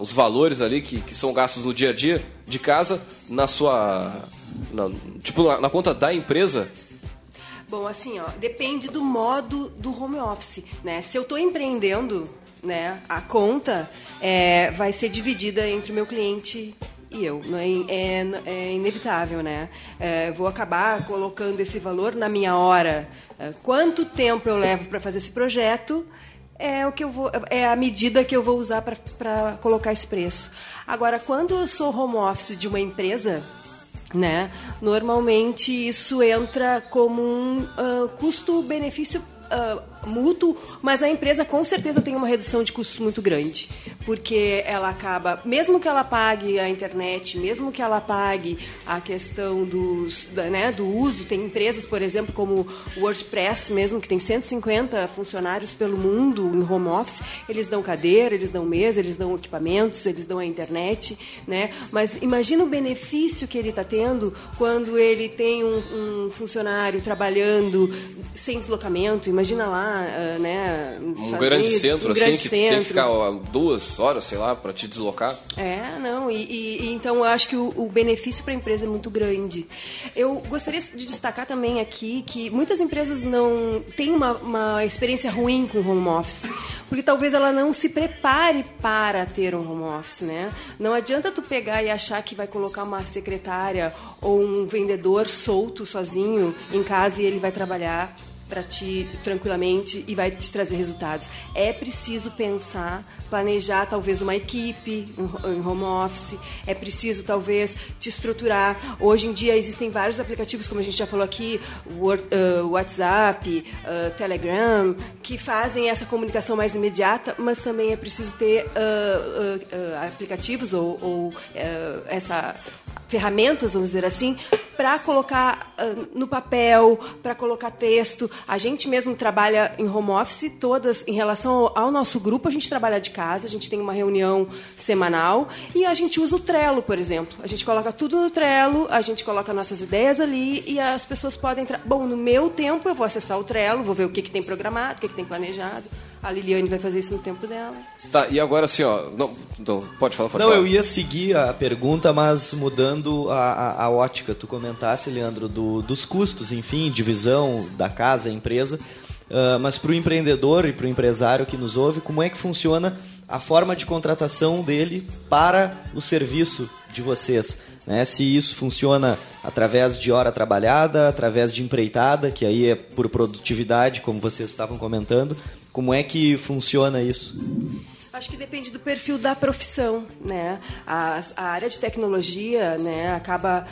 os valores ali que, que são gastos no dia a dia de casa na sua. na- tipo, na, na conta da empresa? Bom, assim, ó, depende do modo do home office, né? Se eu estou empreendendo, né, a conta é, vai ser dividida entre o meu cliente e eu. É, é, é inevitável, né? É, vou acabar colocando esse valor na minha hora. É, quanto tempo eu levo para fazer esse projeto? É o que eu vou, é a medida que eu vou usar para colocar esse preço. Agora, quando eu sou home office de uma empresa, né? Normalmente isso entra como um uh, custo-benefício uh, mútuo, mas a empresa com certeza tem uma redução de custos muito grande, porque ela acaba, mesmo que ela pague a internet, mesmo que ela pague a questão dos, né, do uso, tem empresas, por exemplo, como o WordPress mesmo, que tem 150 funcionários pelo mundo em home office, eles dão cadeira, eles dão mesa, eles dão equipamentos, eles dão a internet, né? Mas imagina o benefício que ele está tendo quando ele tem um, um funcionário trabalhando sem deslocamento, imagina lá uh, né? Um grande Unidos, centro, um assim, grande que centro. tem que ficar duas horas, sei lá, para te deslocar. É, não, e, e, então eu acho que o, o benefício para a empresa é muito grande. Eu gostaria de destacar também aqui que muitas empresas não têm uma, uma experiência ruim com home office, porque talvez ela não se prepare para ter um home office, né? Não adianta tu pegar e achar que vai colocar uma secretária ou um vendedor solto sozinho em casa e ele vai trabalhar para ti tranquilamente e vai te trazer resultados. É preciso pensar, planejar talvez uma equipe em home office, é preciso talvez te estruturar. Hoje em dia existem vários aplicativos, como a gente já falou aqui, Word, uh, WhatsApp, uh, Telegram, que fazem essa comunicação mais imediata, mas também é preciso ter uh, aplicativos ou, ou essa ferramentas, vamos dizer assim, para colocar uh, no papel, para colocar texto. A gente mesmo trabalha em home office, todas em relação ao, nosso grupo, a gente trabalha de casa, a gente tem uma reunião semanal e a gente usa o Trello, por exemplo. A gente coloca tudo no Trello, a gente coloca nossas ideias ali e as pessoas podem entrar. Bom, no meu tempo eu vou acessar o Trello, vou ver o que, que tem programado, o que, que tem planejado. A Liliane vai fazer isso no tempo dela. Tá, e agora assim, ó. Não, não pode falar, pode Não, falar. eu ia seguir a pergunta, mas mudando a, a, a ótica. Tu comentasse, Leandro, do, dos custos, enfim, divisão da casa, empresa. Uh, mas para o empreendedor e para o empresário que nos ouve, como é que funciona a forma de contratação dele para o serviço de vocês? Né? Se isso funciona através de hora trabalhada, através de empreitada, que aí é por produtividade, como vocês estavam comentando, como é que funciona isso? Acho que depende do perfil da profissão, né? A, a, área de tecnologia, né, acaba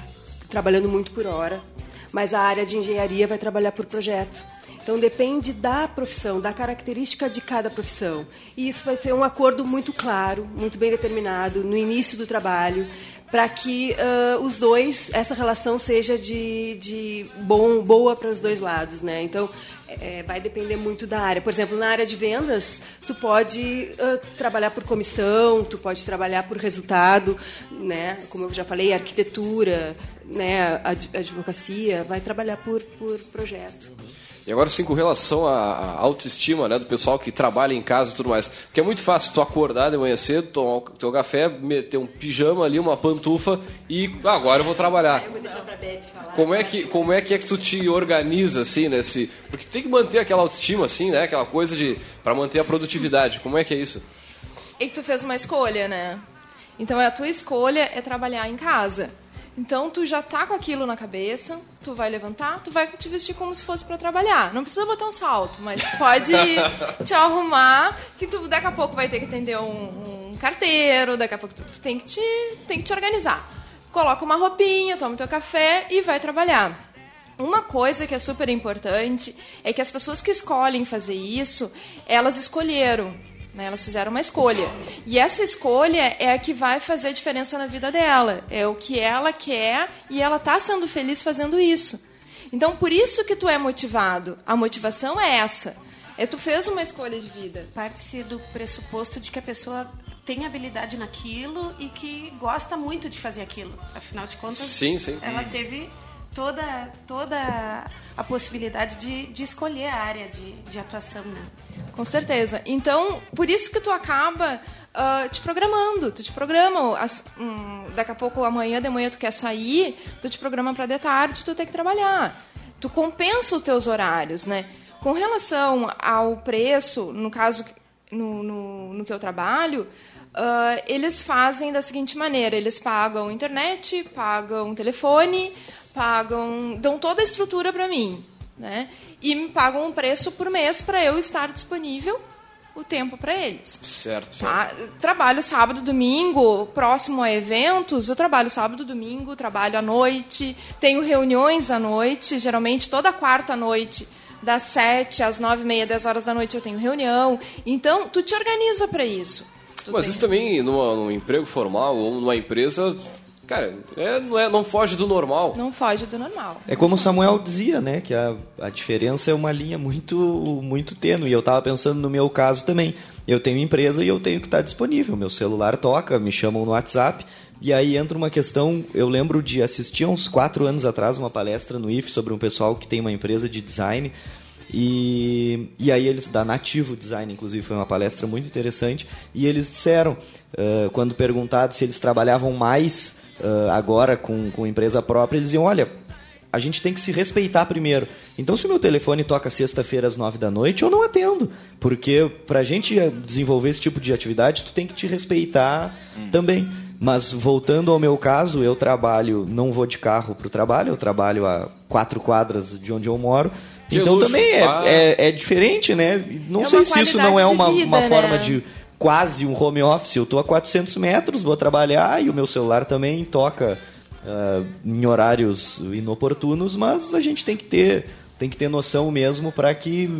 trabalhando muito por hora, mas a área de engenharia vai trabalhar por projeto. Então depende da profissão, da característica de cada profissão. E isso vai ter um acordo muito claro, muito bem determinado no início do trabalho, para que uh, os dois, essa relação seja de, de bom, boa para os dois lados, né? Então, é, vai depender muito da área. Por exemplo, na área de vendas, tu pode uh, trabalhar por comissão, tu pode trabalhar por resultado, né? Como eu já falei, arquitetura, né? advocacia, vai trabalhar por, por projeto. E agora sim, com relação à autoestima né, do pessoal que trabalha em casa e tudo mais. Porque é muito fácil tu acordar de manhã cedo, tomar o teu café, meter um pijama ali, uma pantufa e ah, agora eu vou trabalhar. Eu vou deixar pra Beth falar. Como é que, como é, que é que tu te organiza assim nesse. Porque tem que manter aquela autoestima, assim, né? Aquela coisa de. para manter a produtividade. Como é que é isso? E tu fez uma escolha, né? Então a tua escolha é trabalhar em casa. Então tu já tá com aquilo na cabeça, tu vai levantar, tu vai te vestir como se fosse para trabalhar. Não precisa botar um salto, mas pode te arrumar, que tu daqui a pouco vai ter que atender um, um carteiro, daqui a pouco tu, tu, tem, que te, tem que te organizar. Coloca uma roupinha, toma teu café e vai trabalhar. Uma coisa que é super importante é que as pessoas que escolhem fazer isso, elas escolheram né? Elas fizeram uma escolha. E essa escolha é a que vai fazer a diferença na vida dela. É o que ela quer e ela está sendo feliz fazendo isso. Então, por isso que tu é motivado. A motivação é essa. É tu fez uma escolha de vida. Parte-se do pressuposto de que a pessoa tem habilidade naquilo e que gosta muito de fazer aquilo. Afinal de contas, sim, sim. ela teve toda, toda a possibilidade de, de escolher a área de, de atuação, né? Com certeza. Então, por isso que tu acaba uh, te programando. Tu te programa. As, um, daqui a pouco, amanhã de manhã, tu quer sair, tu te programa para de tarde, tu tem que trabalhar. Tu compensa os teus horários, né? Com relação ao preço, no caso, no, no, no que eu trabalho, ah, eles fazem da seguinte maneira: eles pagam internet, pagam telefone, pagam, dão toda a estrutura para mim, né? E me pagam um preço por mês para eu estar disponível o tempo para eles. Certo. Tá? Trabalho sábado, domingo, próximo a eventos, eu trabalho sábado, domingo, trabalho à noite, tenho reuniões à noite, geralmente toda quarta noite, das sete às nove e meia, dez horas da noite eu tenho reunião. Então, tu te organiza para isso. Tu Mas tem- isso também, numa, num emprego formal ou numa empresa, cara, é, não, é, não foge do normal. Não foge do normal. É como o Samuel dizia, né? Que a, a diferença é uma linha muito, muito tênue. E eu estava pensando no meu caso também. Eu tenho empresa e eu tenho que estar disponível. Meu celular toca, me chamam no WhatsApp. E aí entra uma questão. Eu lembro de assistir há uns quatro anos atrás uma palestra no IF sobre um pessoal que tem uma empresa de design. E, e aí eles, da Nativo Design, inclusive, foi uma palestra muito interessante. E eles disseram, eh, quando perguntados se eles trabalhavam mais eh, agora com, com empresa própria, eles diziam, olha, a gente tem que se respeitar primeiro. Então, se o meu telefone toca sexta-feira às nove da noite, eu não atendo. Porque pra gente desenvolver esse tipo de atividade, tu tem que te respeitar também. Mas voltando ao meu caso, eu trabalho, não vou de carro pro trabalho, eu trabalho a quatro quadras de onde eu moro. Então luxo. também é, é, é diferente, né? Não É sei se isso não é uma, vida, uma né? forma de quase um home office. Eu tô a 400 metros, vou trabalhar e o meu celular também toca ah, em horários inoportunos, mas a gente tem que ter, tem que ter noção mesmo para que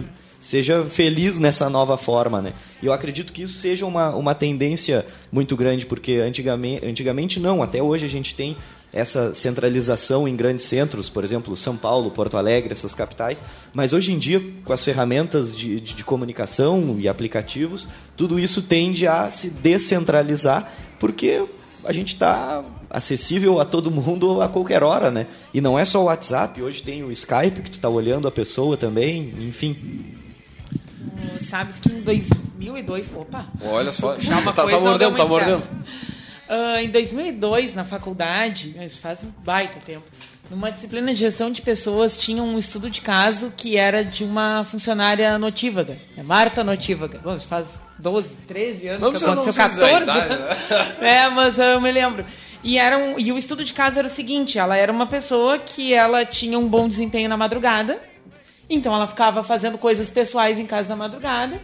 seja feliz nessa nova forma, né? E eu acredito que isso seja uma, uma tendência muito grande, porque antigamente, antigamente não, até hoje a gente tem essa centralização em grandes centros, por exemplo, São Paulo, Porto Alegre, essas capitais, mas hoje em dia, com as ferramentas de, de, de comunicação e aplicativos, tudo isso tende a se descentralizar, porque a gente está acessível a todo mundo a qualquer hora, né? E não é só o WhatsApp, hoje tem o Skype que tu tá olhando a pessoa também, enfim. Sabes que em 2002... Opa! Olha só, uma tá, tá mordendo, tá mordendo. certo. Ah, em 2002, na faculdade, isso faz um baita tempo, numa disciplina de gestão de pessoas, tinha um estudo de caso que era de uma funcionária notívaga, Marta Notívaga. Bom, isso faz 12, 13 anos Não que aconteceu, precisa dizer a 14 idade, anos. É, mas eu me lembro. E, era um, e o estudo de caso era o seguinte, ela era uma pessoa que ela tinha um bom desempenho na madrugada, então ela ficava fazendo coisas pessoais em casa na madrugada.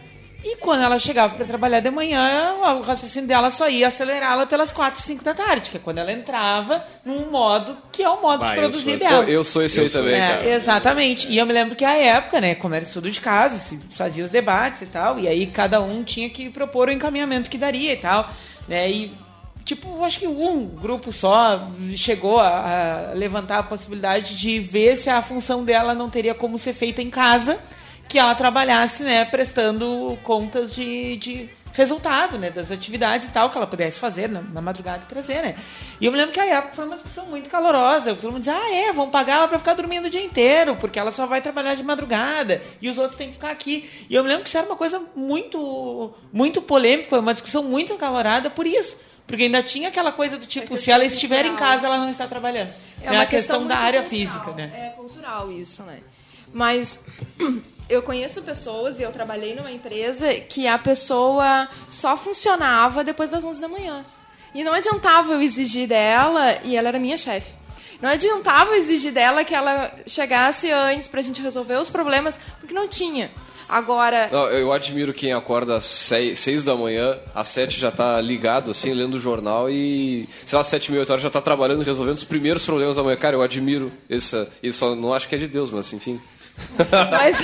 E quando ela chegava para trabalhar de manhã, o raciocínio dela só ia acelerá-la pelas 4, 5 da tarde, que é quando ela entrava num modo que é o modo Ah, de eu produzir sou esse- dela. eu- eu sou esse aí também, É, cara. Exatamente. E eu me lembro que a época, né, como era estudo de casa, se fazia os debates e tal, e aí cada um tinha que propor o encaminhamento que daria e tal, né? E tipo, eu acho que um grupo só chegou a, a levantar a possibilidade de ver se a função dela não teria como ser feita em casa, que ela trabalhasse, né, prestando contas de, de resultado, né, das atividades e tal, que ela pudesse fazer na, na madrugada e trazer, né. E eu me lembro que a época foi uma discussão muito calorosa, todo mundo dizia, ah, é, vão pagar ela pra ficar dormindo o dia inteiro, porque ela só vai trabalhar de madrugada, e os outros têm que ficar aqui. E eu me lembro que isso era uma coisa muito, muito polêmica, foi uma discussão muito acalorada por isso. Porque ainda tinha aquela coisa do tipo, se ela estiver em casa, ela não está trabalhando. É Né, uma a questão questão da área cultural, física, né? É cultural isso, né? Mas eu conheço pessoas e eu trabalhei numa empresa que a pessoa só funcionava depois das 11 da manhã. E não adiantava eu exigir dela, e ela era minha chefe. Não adiantava exigir dela que ela chegasse antes pra gente resolver os problemas, porque não tinha. Agora, Não, eu admiro quem acorda às seis, seis da manhã, às sete já tá ligado, assim, lendo o jornal e, sei lá, às sete e meia, oito horas já tá trabalhando, resolvendo os primeiros problemas da manhã. Cara, eu admiro essa. Isso não acho que é de Deus, mas enfim. Mas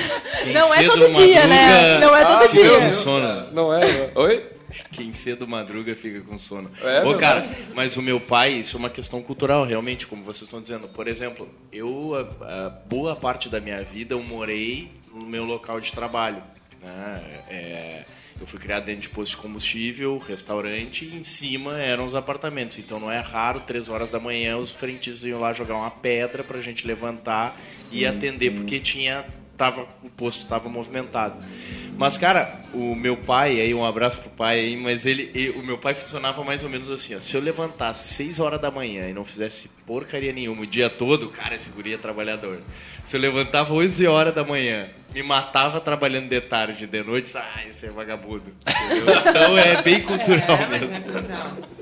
Quem não é todo dia, né? Não é todo Ah, dia. com sono. Não é? Oi? Quem cedo madruga fica com sono. É Ô, cara, mas o meu pai, isso é uma questão cultural, realmente, como vocês estão dizendo. Por exemplo, eu, a, a boa parte da minha vida, eu morei no meu local de trabalho. né? É, eu fui criado dentro de posto de combustível, restaurante, e em cima eram os apartamentos. Então não é raro, três horas da manhã, os frentistas iam lá jogar uma pedra pra gente levantar e atender, porque tinha tava, o posto estava movimentado. Mas, cara, o meu pai, aí um abraço pro pai aí, mas ele, e- o meu pai funcionava mais ou menos assim, ó. Se eu levantasse 6 horas da manhã e não fizesse porcaria nenhuma o dia todo, cara, esse guri é trabalhador. Se eu levantava 11 horas da manhã, me matava trabalhando de tarde, de noite, ah, esse é vagabundo. Entendeu? Então é bem cultural mesmo.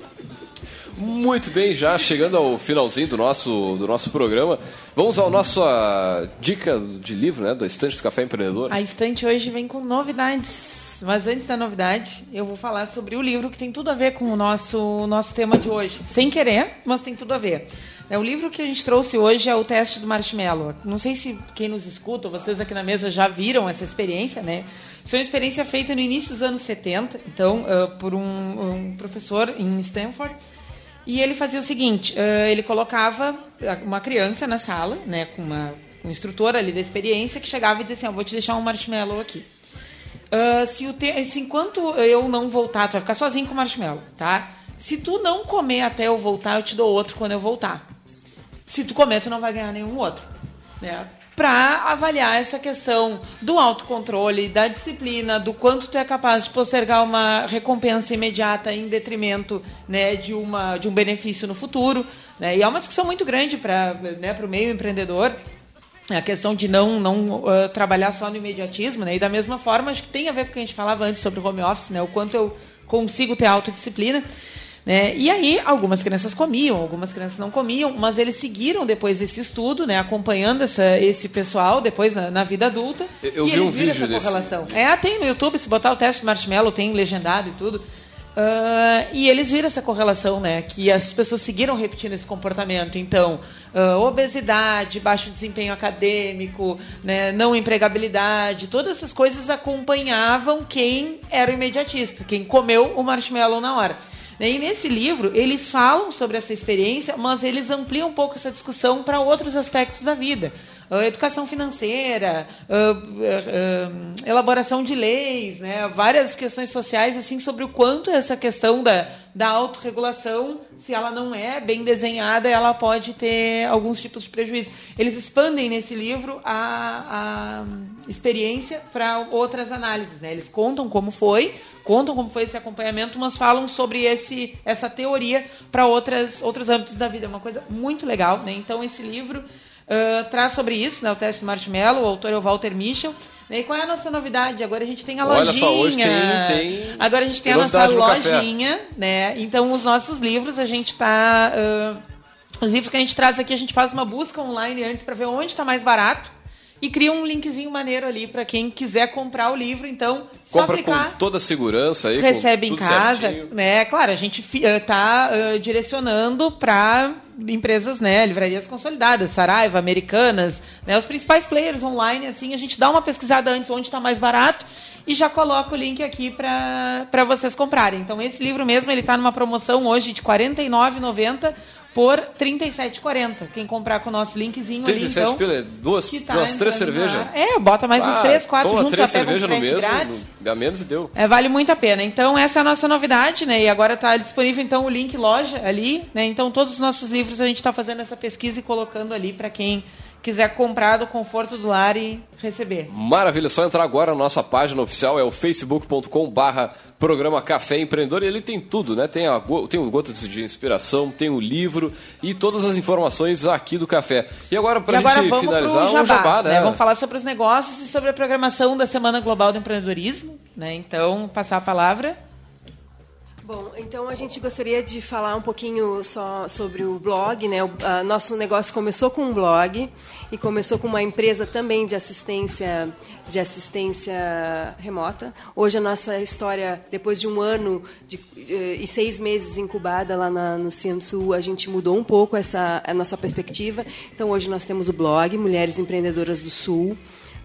Muito bem, já chegando ao finalzinho do nosso, do nosso programa, vamos ao nosso ah, dica de livro, né, do estante do Café Empreendedor. A estante hoje vem com novidades. Mas antes da novidade, eu vou falar sobre o livro que tem tudo a ver com o nosso, nosso tema de hoje. Sem querer, mas tem tudo a ver. É, o livro que a gente trouxe hoje é o teste do marshmallow. Não sei se quem nos escuta, vocês aqui na mesa já viram essa experiência, né? Isso é uma experiência feita no início dos anos 70, então, ah, por um, um professor em Stanford. E ele fazia o seguinte: ele colocava uma criança na sala, né, com uma, um instrutor ali da experiência, que chegava e dizia assim: ó, vou te deixar um marshmallow aqui. Ah, se, o te... se enquanto eu não voltar, tu vai ficar sozinho com o marshmallow, tá? Se tu não comer até eu voltar, eu te dou outro quando eu voltar. Se tu comer, tu não vai ganhar nenhum outro. Né? Para avaliar essa questão do autocontrole, da disciplina, do quanto tu é capaz de postergar uma recompensa imediata em detrimento né, de, uma, de um benefício no futuro. Né? E é uma discussão muito grande para né, o meio empreendedor a questão de não, não uh, trabalhar só no imediatismo, né? E da mesma forma, acho que tem a ver com o que a gente falava antes sobre o home office, né? O quanto eu consigo ter autodisciplina. Né? E aí, algumas crianças comiam, algumas crianças não comiam, mas eles seguiram depois esse estudo, né? acompanhando essa, esse pessoal depois na, na vida adulta. Eu- eu e vi eles um viram vídeo essa desse. correlação. É, tem no YouTube, se botar o teste do marshmallow, tem legendado e tudo. Ah, e eles viram essa correlação, né? Que as pessoas seguiram repetindo esse comportamento. Então, ah, obesidade, baixo desempenho acadêmico, né, não empregabilidade, todas essas coisas acompanhavam quem era o imediatista, quem comeu o marshmallow na hora. E nesse livro, eles falam sobre essa experiência, mas eles ampliam um pouco essa discussão para outros aspectos da vida. Ah, educação financeira, ah, ah, elaboração de leis, né? várias questões sociais assim sobre o quanto essa questão da, da autorregulação, se ela não é bem desenhada, ela pode ter alguns tipos de prejuízo. Eles expandem nesse livro a, a experiência para outras análises. Né? Eles contam como foi, contam como foi esse acompanhamento, mas falam sobre esse, essa teoria para outras outros âmbitos da vida. É uma coisa muito legal. Né? Então, esse livro ah, traz sobre isso, né? o teste do marshmallow, o autor é o Walter Michel. Né? E qual é a nossa novidade? Agora a gente tem a Olha lojinha. só, hoje tem- tem- Agora a gente tem, a nossa no lojinha, né? Então os nossos livros a gente está os livros que a gente traz aqui a gente faz uma busca online antes para ver onde está mais barato e cria um linkzinho maneiro ali para quem quiser comprar o livro. Então só Compra clicar com toda a segurança aí. recebe em casa, certinho. né? Claro, a gente está direcionando para empresas, né, livrarias consolidadas, Saraiva, Americanas, né, os principais players online, assim, a gente dá uma pesquisada antes onde está mais barato e já coloca o link aqui para vocês comprarem. Então esse livro mesmo, ele está numa promoção hoje de R$ 49,90 por R$ 37,40. Quem comprar com o nosso linkzinho ali, 37 então... pila, duas, tá duas três cervejas. É, bota mais uns Ah, três, quatro juntos, três pega um cervejas no mesmo, grátis. no- a menos e deu. É, vale muito a pena. Então, essa é a nossa novidade, né? E agora está disponível, então, o link loja ali, né? Então, todos os nossos livros a gente está fazendo essa pesquisa e colocando ali para quem quiser comprar do conforto do lar e receber. Maravilha, só entrar agora na nossa página oficial, é o facebook.com barra programa Café Empreendedor, e ele tem tudo, né? Tem, a, tem o Gotas de Inspiração, tem o livro e todas as informações aqui do café. E agora, pra agora gente finalizar, o jabá, né? Vamos falar sobre os negócios e sobre a programação da Semana Global do Empreendedorismo, né? Então, passar a palavra. Bom, então a gente gostaria de falar um pouquinho só sobre o blog, né? O a, nosso negócio começou com um blog e começou com uma empresa também de assistência de assistência remota. Hoje a nossa história, depois de um ano de, eh, e seis meses incubada lá na, no Ciansul, a gente mudou um pouco essa a nossa perspectiva. Então hoje nós temos o blog Mulheres Empreendedoras do Sul.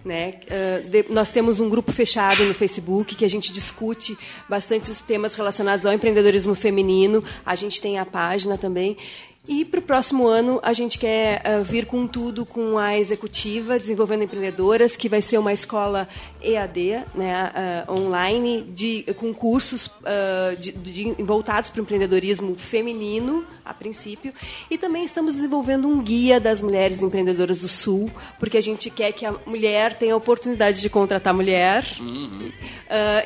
Né? Ah, de- nós temos um grupo fechado no Facebook que a gente discute bastante os temas relacionados ao empreendedorismo feminino. A gente tem a página também. E para o próximo ano, a gente quer uh, vir com tudo com a executiva, desenvolvendo empreendedoras, que vai ser uma escola EAD, né, uh, online, de, com cursos uh, de, de, voltados para o empreendedorismo feminino, a princípio. E também estamos desenvolvendo um guia das mulheres empreendedoras do Sul, porque a gente quer que a mulher tenha a oportunidade de contratar mulher. Uhum.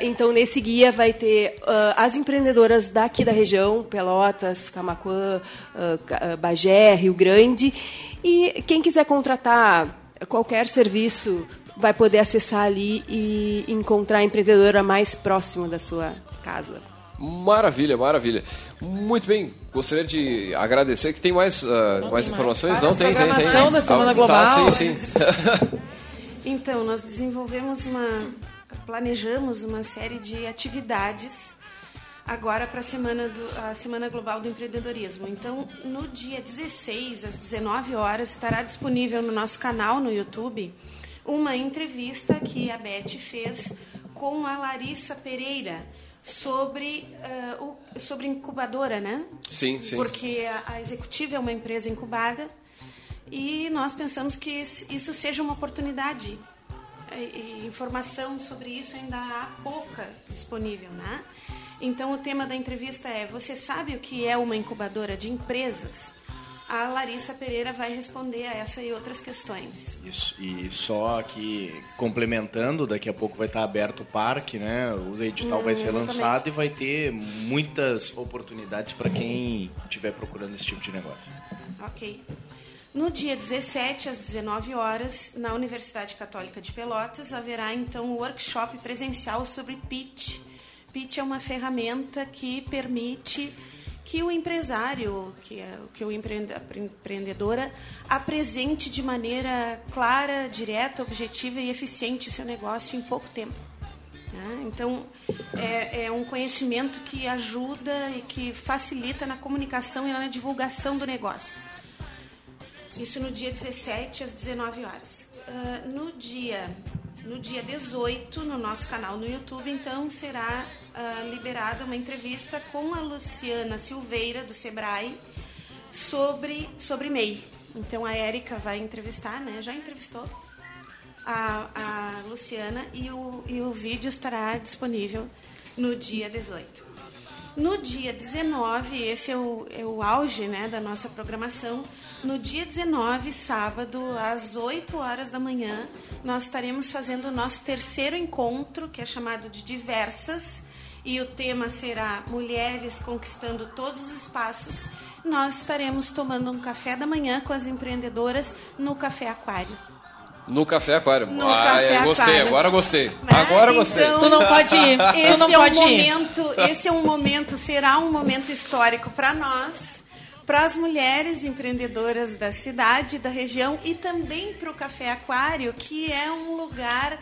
então, nesse guia vai ter as empreendedoras daqui da região, Pelotas, Camacuã, eh, Bagé, Rio Grande. E quem quiser contratar qualquer serviço vai poder acessar ali e encontrar a empreendedora mais próxima da sua casa. Maravilha, maravilha. Muito bem, gostaria de agradecer que tem mais, uh, mais informações? Mais. Não, tem, tem, tem. da Semana ah, Global. Ah, sim, sim. então, nós desenvolvemos uma, planejamos uma série de atividades agora para a semana, a semana Global do Empreendedorismo. Então, no dia 16, às 19 horas, estará disponível no nosso canal no YouTube uma entrevista que a Beth fez com a Larissa Pereira sobre, uh, o, sobre incubadora, né? Sim, sim. Porque a, a executiva é uma empresa incubada e nós pensamos que isso seja uma oportunidade. E, e informação sobre isso ainda há pouca disponível, né? Então, o tema da entrevista é: Você sabe o que é uma incubadora de empresas? A Larissa Pereira vai responder a essa e outras questões. Isso, e só aqui complementando, daqui a pouco vai estar aberto o parque, né? O edital hum, vai ser hum, lançado e vai ter muitas oportunidades para quem estiver procurando esse tipo de negócio. Ok. No dia 17, às 19 horas, na Universidade Católica de Pelotas, haverá então um workshop presencial sobre pitch Pitch é uma ferramenta que permite que o empresário, que, é, que o a empreendedora apresente de maneira clara, direta, objetiva e eficiente seu negócio em pouco tempo. Né? Então, é, é, um conhecimento que ajuda e que facilita na comunicação e na divulgação do negócio. Isso no dia 17 às 19 horas. Uh, no dia no dia 18, no nosso canal no YouTube, então será uh, liberada uma entrevista com a Luciana Silveira, do Sebrae, sobre, sobre MEI. Então a Érica vai entrevistar, né? Já entrevistou a, a Luciana e o, e o vídeo estará disponível no dia 18. No dia 19, esse é o, é o auge né, da nossa programação. No dia 19, sábado, às 8 horas da manhã, nós estaremos fazendo o nosso terceiro encontro, que é chamado de Diversas, e o tema será Mulheres Conquistando Todos os Espaços. Nós estaremos tomando um café da manhã com as empreendedoras no Café Aquário. No Café Aquário. No ah, café eu gostei, aquário. agora gostei. Né? Agora então, gostei. Tu não pode ir. Esse não é pode um ir. momento, esse é um momento, será um momento histórico para nós, para as mulheres empreendedoras da cidade, da região e também para o Café Aquário, que é um lugar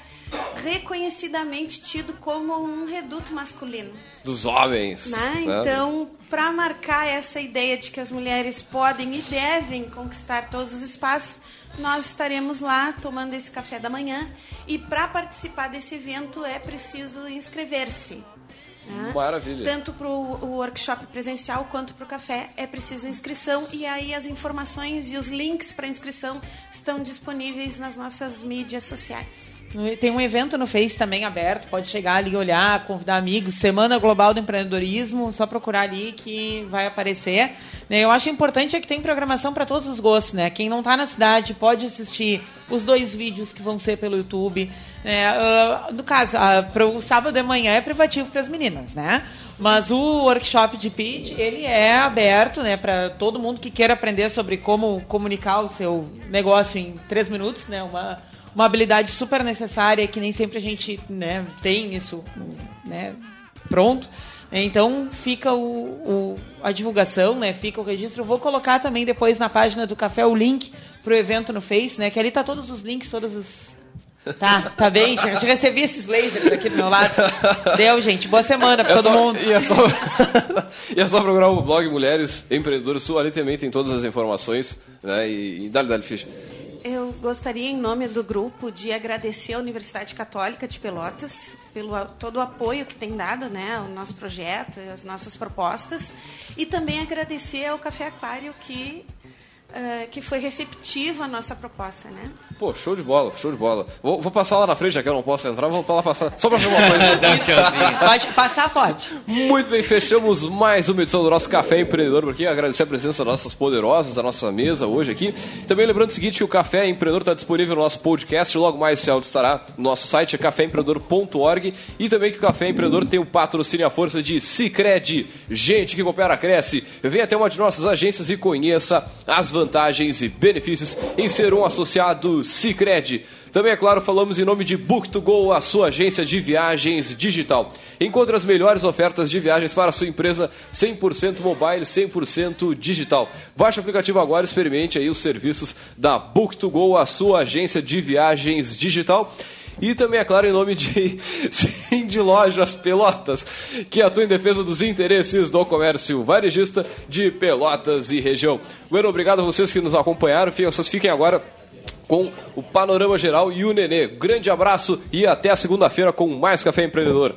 reconhecidamente tido como um reduto masculino. Dos homens. Né? Né? Então, para marcar essa ideia de que as mulheres podem e devem conquistar todos os espaços, nós estaremos lá tomando esse café da manhã. E para participar desse evento é preciso inscrever-se. Né? Maravilha. Tanto para o workshop presencial quanto para o café é preciso inscrição e aí as informações e os links para inscrição estão disponíveis nas nossas mídias sociais. Tem um evento no Face também aberto, pode chegar ali, olhar, convidar amigos. Semana Global do Empreendedorismo, só procurar ali que vai aparecer. Né, eu acho importante é que tem programação para todos os gostos, né? Quem não está na cidade pode assistir os dois vídeos que vão ser pelo YouTube. Né? Uh, no caso, para o sábado de manhã é privativo para as meninas, né? Mas o workshop de pitch, ele é aberto, né, para todo mundo que queira aprender sobre como comunicar o seu negócio em três minutos, né? Uma uma habilidade super necessária que nem sempre a gente né, tem isso né, pronto. Então fica o, o, a divulgação, né? Fica o registro. Eu vou colocar também depois na página do café o link pro evento no Face, né? Que ali tá todos os links, todas as. Tá, tá bem, gente. Recebi esses lasers aqui do meu lado. Deu, gente. Boa semana pra é todo só, mundo. E é, só, e é só procurar o blog Mulheres Empreendedoras Sul. Ali também tem todas as informações. Né? E, e dale, dale, ficha. Eu gostaria, em nome do grupo, de agradecer a Universidade Católica de Pelotas pelo todo o apoio que tem dado né, ao nosso projeto e às nossas propostas. E também agradecer ao Café Aquário que, eh, que foi receptivo à nossa proposta. Né? Pô, show de bola, show de bola. Vou, vou passar lá na frente, já que eu não posso entrar, vou pra lá passar. Só pra ver uma coisa. Pode passar, pode. Muito bem, fechamos mais uma edição do nosso Café Empreendedor por aqui. Agradecer a presença das nossas poderosas da nossa mesa hoje aqui. Também lembrando o seguinte, que o Café Empreendedor está disponível no nosso podcast. Logo mais esse áudio estará no nosso site, é caféempreendedor.org. E também que o Café Empreendedor tem o patrocínio e a força de Cicred. Gente que coopera, cresce. Venha até uma de nossas agências e conheça as vantagens e benefícios em ser um associado Cicred. Também, é claro, falamos em nome de Book2Go, a sua agência de viagens digital. Encontre as melhores ofertas de viagens para a sua empresa 100% mobile, 100% digital. Baixe o aplicativo agora e experimente aí os serviços da Book2Go, a sua agência de viagens digital. E também, é claro, em nome de de Lojas Pelotas, que atua em defesa dos interesses do comércio varejista de Pelotas e região. Bueno, obrigado a vocês que nos acompanharam. Fiquem- Vocês fiquem agora com o panorama geral e o Nenê. Grande abraço e até segunda-feira com mais Café Empreendedor.